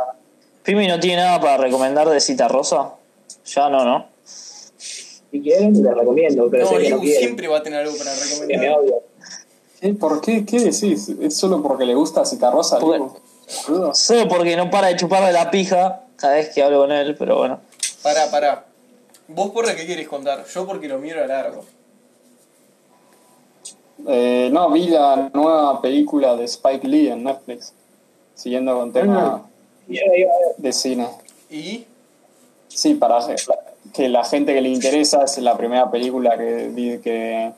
Piumi no tiene nada para recomendar de Cita Rosa. Ya no, ¿no? Si quieren, les recomiendo, pero No, sé que no Liu quieren. siempre va a tener algo para Que me recomendar. odio. ¿Qué? ¿Por qué? ¿Qué decís? ¿Es solo porque le gusta Citarrosa? Sé porque no para de chuparle la pija cada vez que hablo con él, pero bueno. Pará, pará. ¿Vos por qué querés contar? Yo porque lo miro a largo. Eh, no, vi la nueva película de Spike Lee en Netflix. Siguiendo con tema Yo iba a ver. de cine. ¿Y? Sí, para que la gente que le interesa es la primera película que que,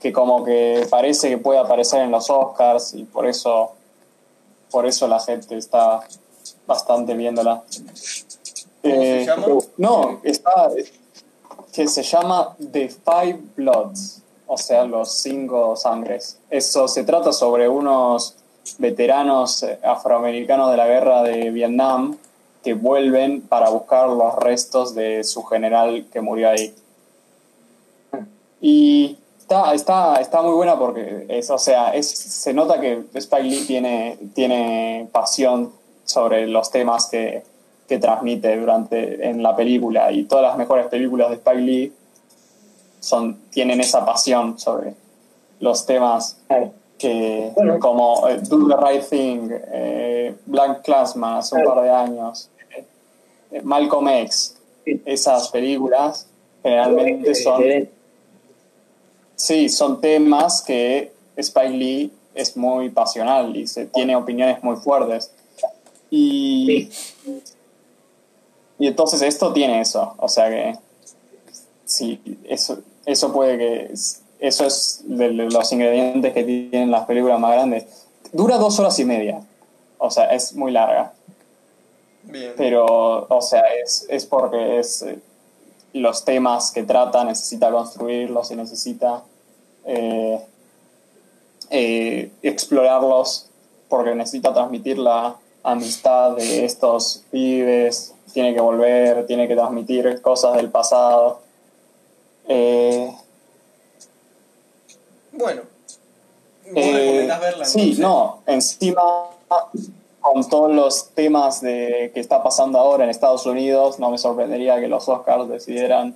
que como que parece que puede aparecer en los Oscars y por eso por eso la gente está bastante viéndola. ¿Cómo se llama? No, está que se llama The Five Bloods, o sea, los cinco sangres. Eso se trata sobre unos veteranos eh, afroamericanos de la guerra de Vietnam que vuelven para buscar los restos de su general que murió ahí. Y está, está, está muy buena porque es, o sea, es, se nota que Spike Lee tiene, tiene pasión sobre los temas que, que transmite durante en la película y todas las mejores películas de Spike Lee son, tienen esa pasión sobre los temas que Bueno. como eh, Do the Right Thing, eh, Black Classman hace un par de años, Malcolm X, esas películas generalmente son sí son temas que Spike Lee es muy pasional y se tiene opiniones muy fuertes. Y Sí. y entonces esto tiene eso o sea que sí eso eso puede que eso es de los ingredientes que tienen las películas más grandes. Dura dos horas y media o sea es muy larga Bien. pero o sea es, es porque es eh, los temas que trata necesita construirlos y necesita eh, eh, explorarlos porque necesita transmitir la amistad de estos pibes tiene que volver tiene que transmitir cosas del pasado eh, Bueno. ¿Vos recomendás verla sí, entonces? no, encima con todos los temas de que está pasando ahora en Estados Unidos, no me sorprendería que los Oscars decidieran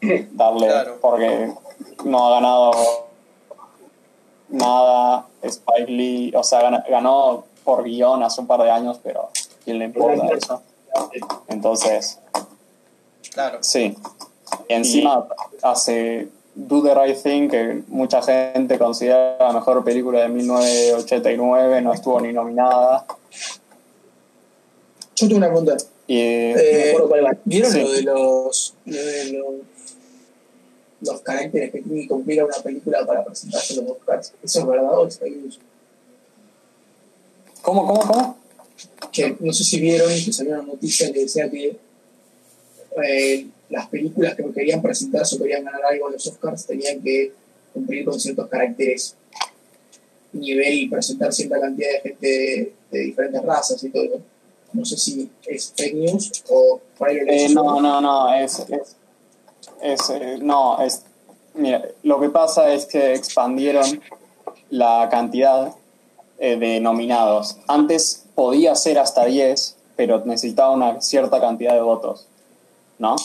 *clears throat* darle, Claro. porque no ha ganado nada Spike Lee, o sea, gan- ganó por guion hace un par de años, pero ¿a quién le importa eso? Entonces, Claro. Sí. Y encima hace Do the Right Thing, que mucha gente considera la mejor película de 1989, no estuvo ni nominada. Yo tengo una pregunta. Y Eh, No cuál. ¿Vieron Sí. lo de los, lo de los, los caracteres que tiene que cumplir una película para presentarse a los Oscars? ¿Eso es verdad o es fake news? ¿Cómo, cómo, cómo? Que no sé si vieron que salió una noticia que decía que eh, las películas que querían presentarse o querían ganar algo en los Oscars tenían que cumplir con ciertos caracteres nivel y presentar cierta cantidad de gente de, de diferentes razas y todo. No sé si es fake news o Eh, no, no, no, es, es, es, eh, no, es, mira, lo que pasa es que expandieron la cantidad eh, de nominados. Antes podía ser hasta 10, pero necesitaba una cierta cantidad de votos, ¿no?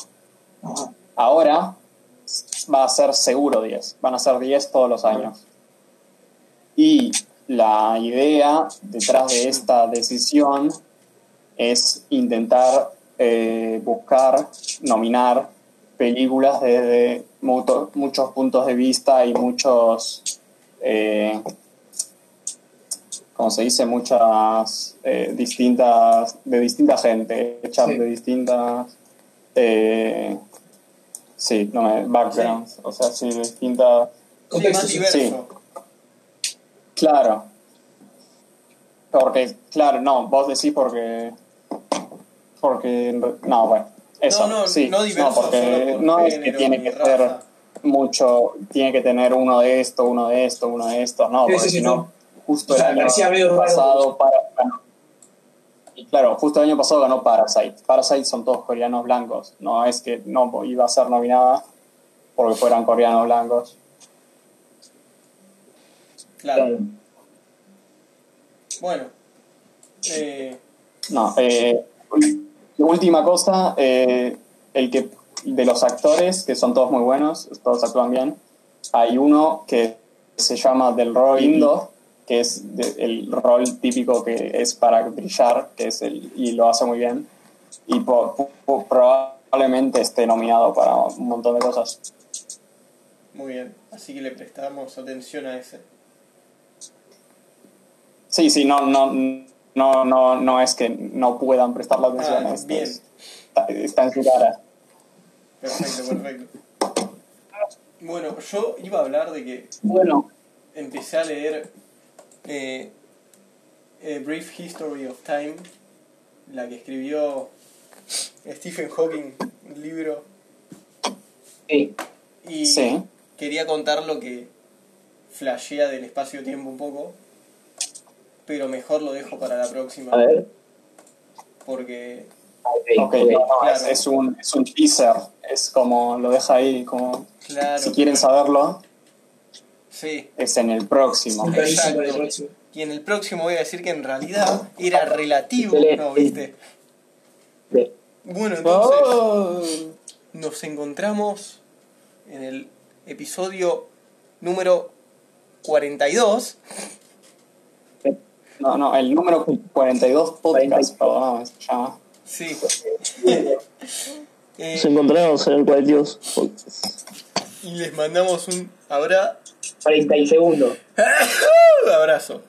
Ahora va a ser seguro 10, van a ser 10 todos los años. Y la idea detrás de esta decisión es intentar eh, buscar, nominar películas desde muchos puntos de vista y muchos, eh, como se dice, muchas eh, distintas, de distinta gente, Sí. de distintas, eh, sí, no me, backgrounds, o sea, sí, de distintas, Sí, más Contexto, sí. diverso. claro. Porque, claro, no, vos decís porque, porque, no, bueno, eso, no, no, sí, no diverso porque por no es que tiene que raza. ser mucho, tiene que tener uno de esto, uno de esto, uno de esto, no, porque sí, sí, si no, no. justo O sea, el año pasado para, y claro, justo el año pasado ganó Parasite. Parasite son todos coreanos blancos, no es que no iba a ser nominada porque fueran coreanos blancos. Claro. Bueno. Eh, No, eh, última cosa, eh, el que de los actores, que son todos muy buenos, todos actúan bien, hay uno que se llama Del Roy Indo, que es de- el rol típico que es para brillar, que es el, y lo hace muy bien, y po- po- probablemente esté nominado para un montón de cosas. muy bien. Así que le prestamos atención a ese. Sí, sí, no, no, no, no, no es que no puedan prestarle atención, Ah, es- bien. es- está, está en su cara. Perfecto, perfecto. Bueno, yo iba a hablar de que Bueno, empecé a leer eh, A Brief History of Time, la que escribió Stephen Hawking, un libro, sí. y Sí. quería contar lo que flashea del espacio-tiempo un poco, pero mejor lo dejo para la próxima, A ver. porque Ok, Ok, ok. no, no, claro. es, es un, es un teaser, es como lo deja ahí, como claro, si quieren saberlo, sí, es en el próximo. Exacto. y en el próximo voy a decir que en realidad era relativo, Excelente. ¿no viste? Bien. Bueno, entonces... Oh. Nos encontramos en el episodio número 42. No, no, el número 42 podcast, 42. perdóname, se llama. Sí. *laughs* Eh, Nos encontramos en el 42. y les mandamos un abra... 40 segundos. *laughs* abrazo.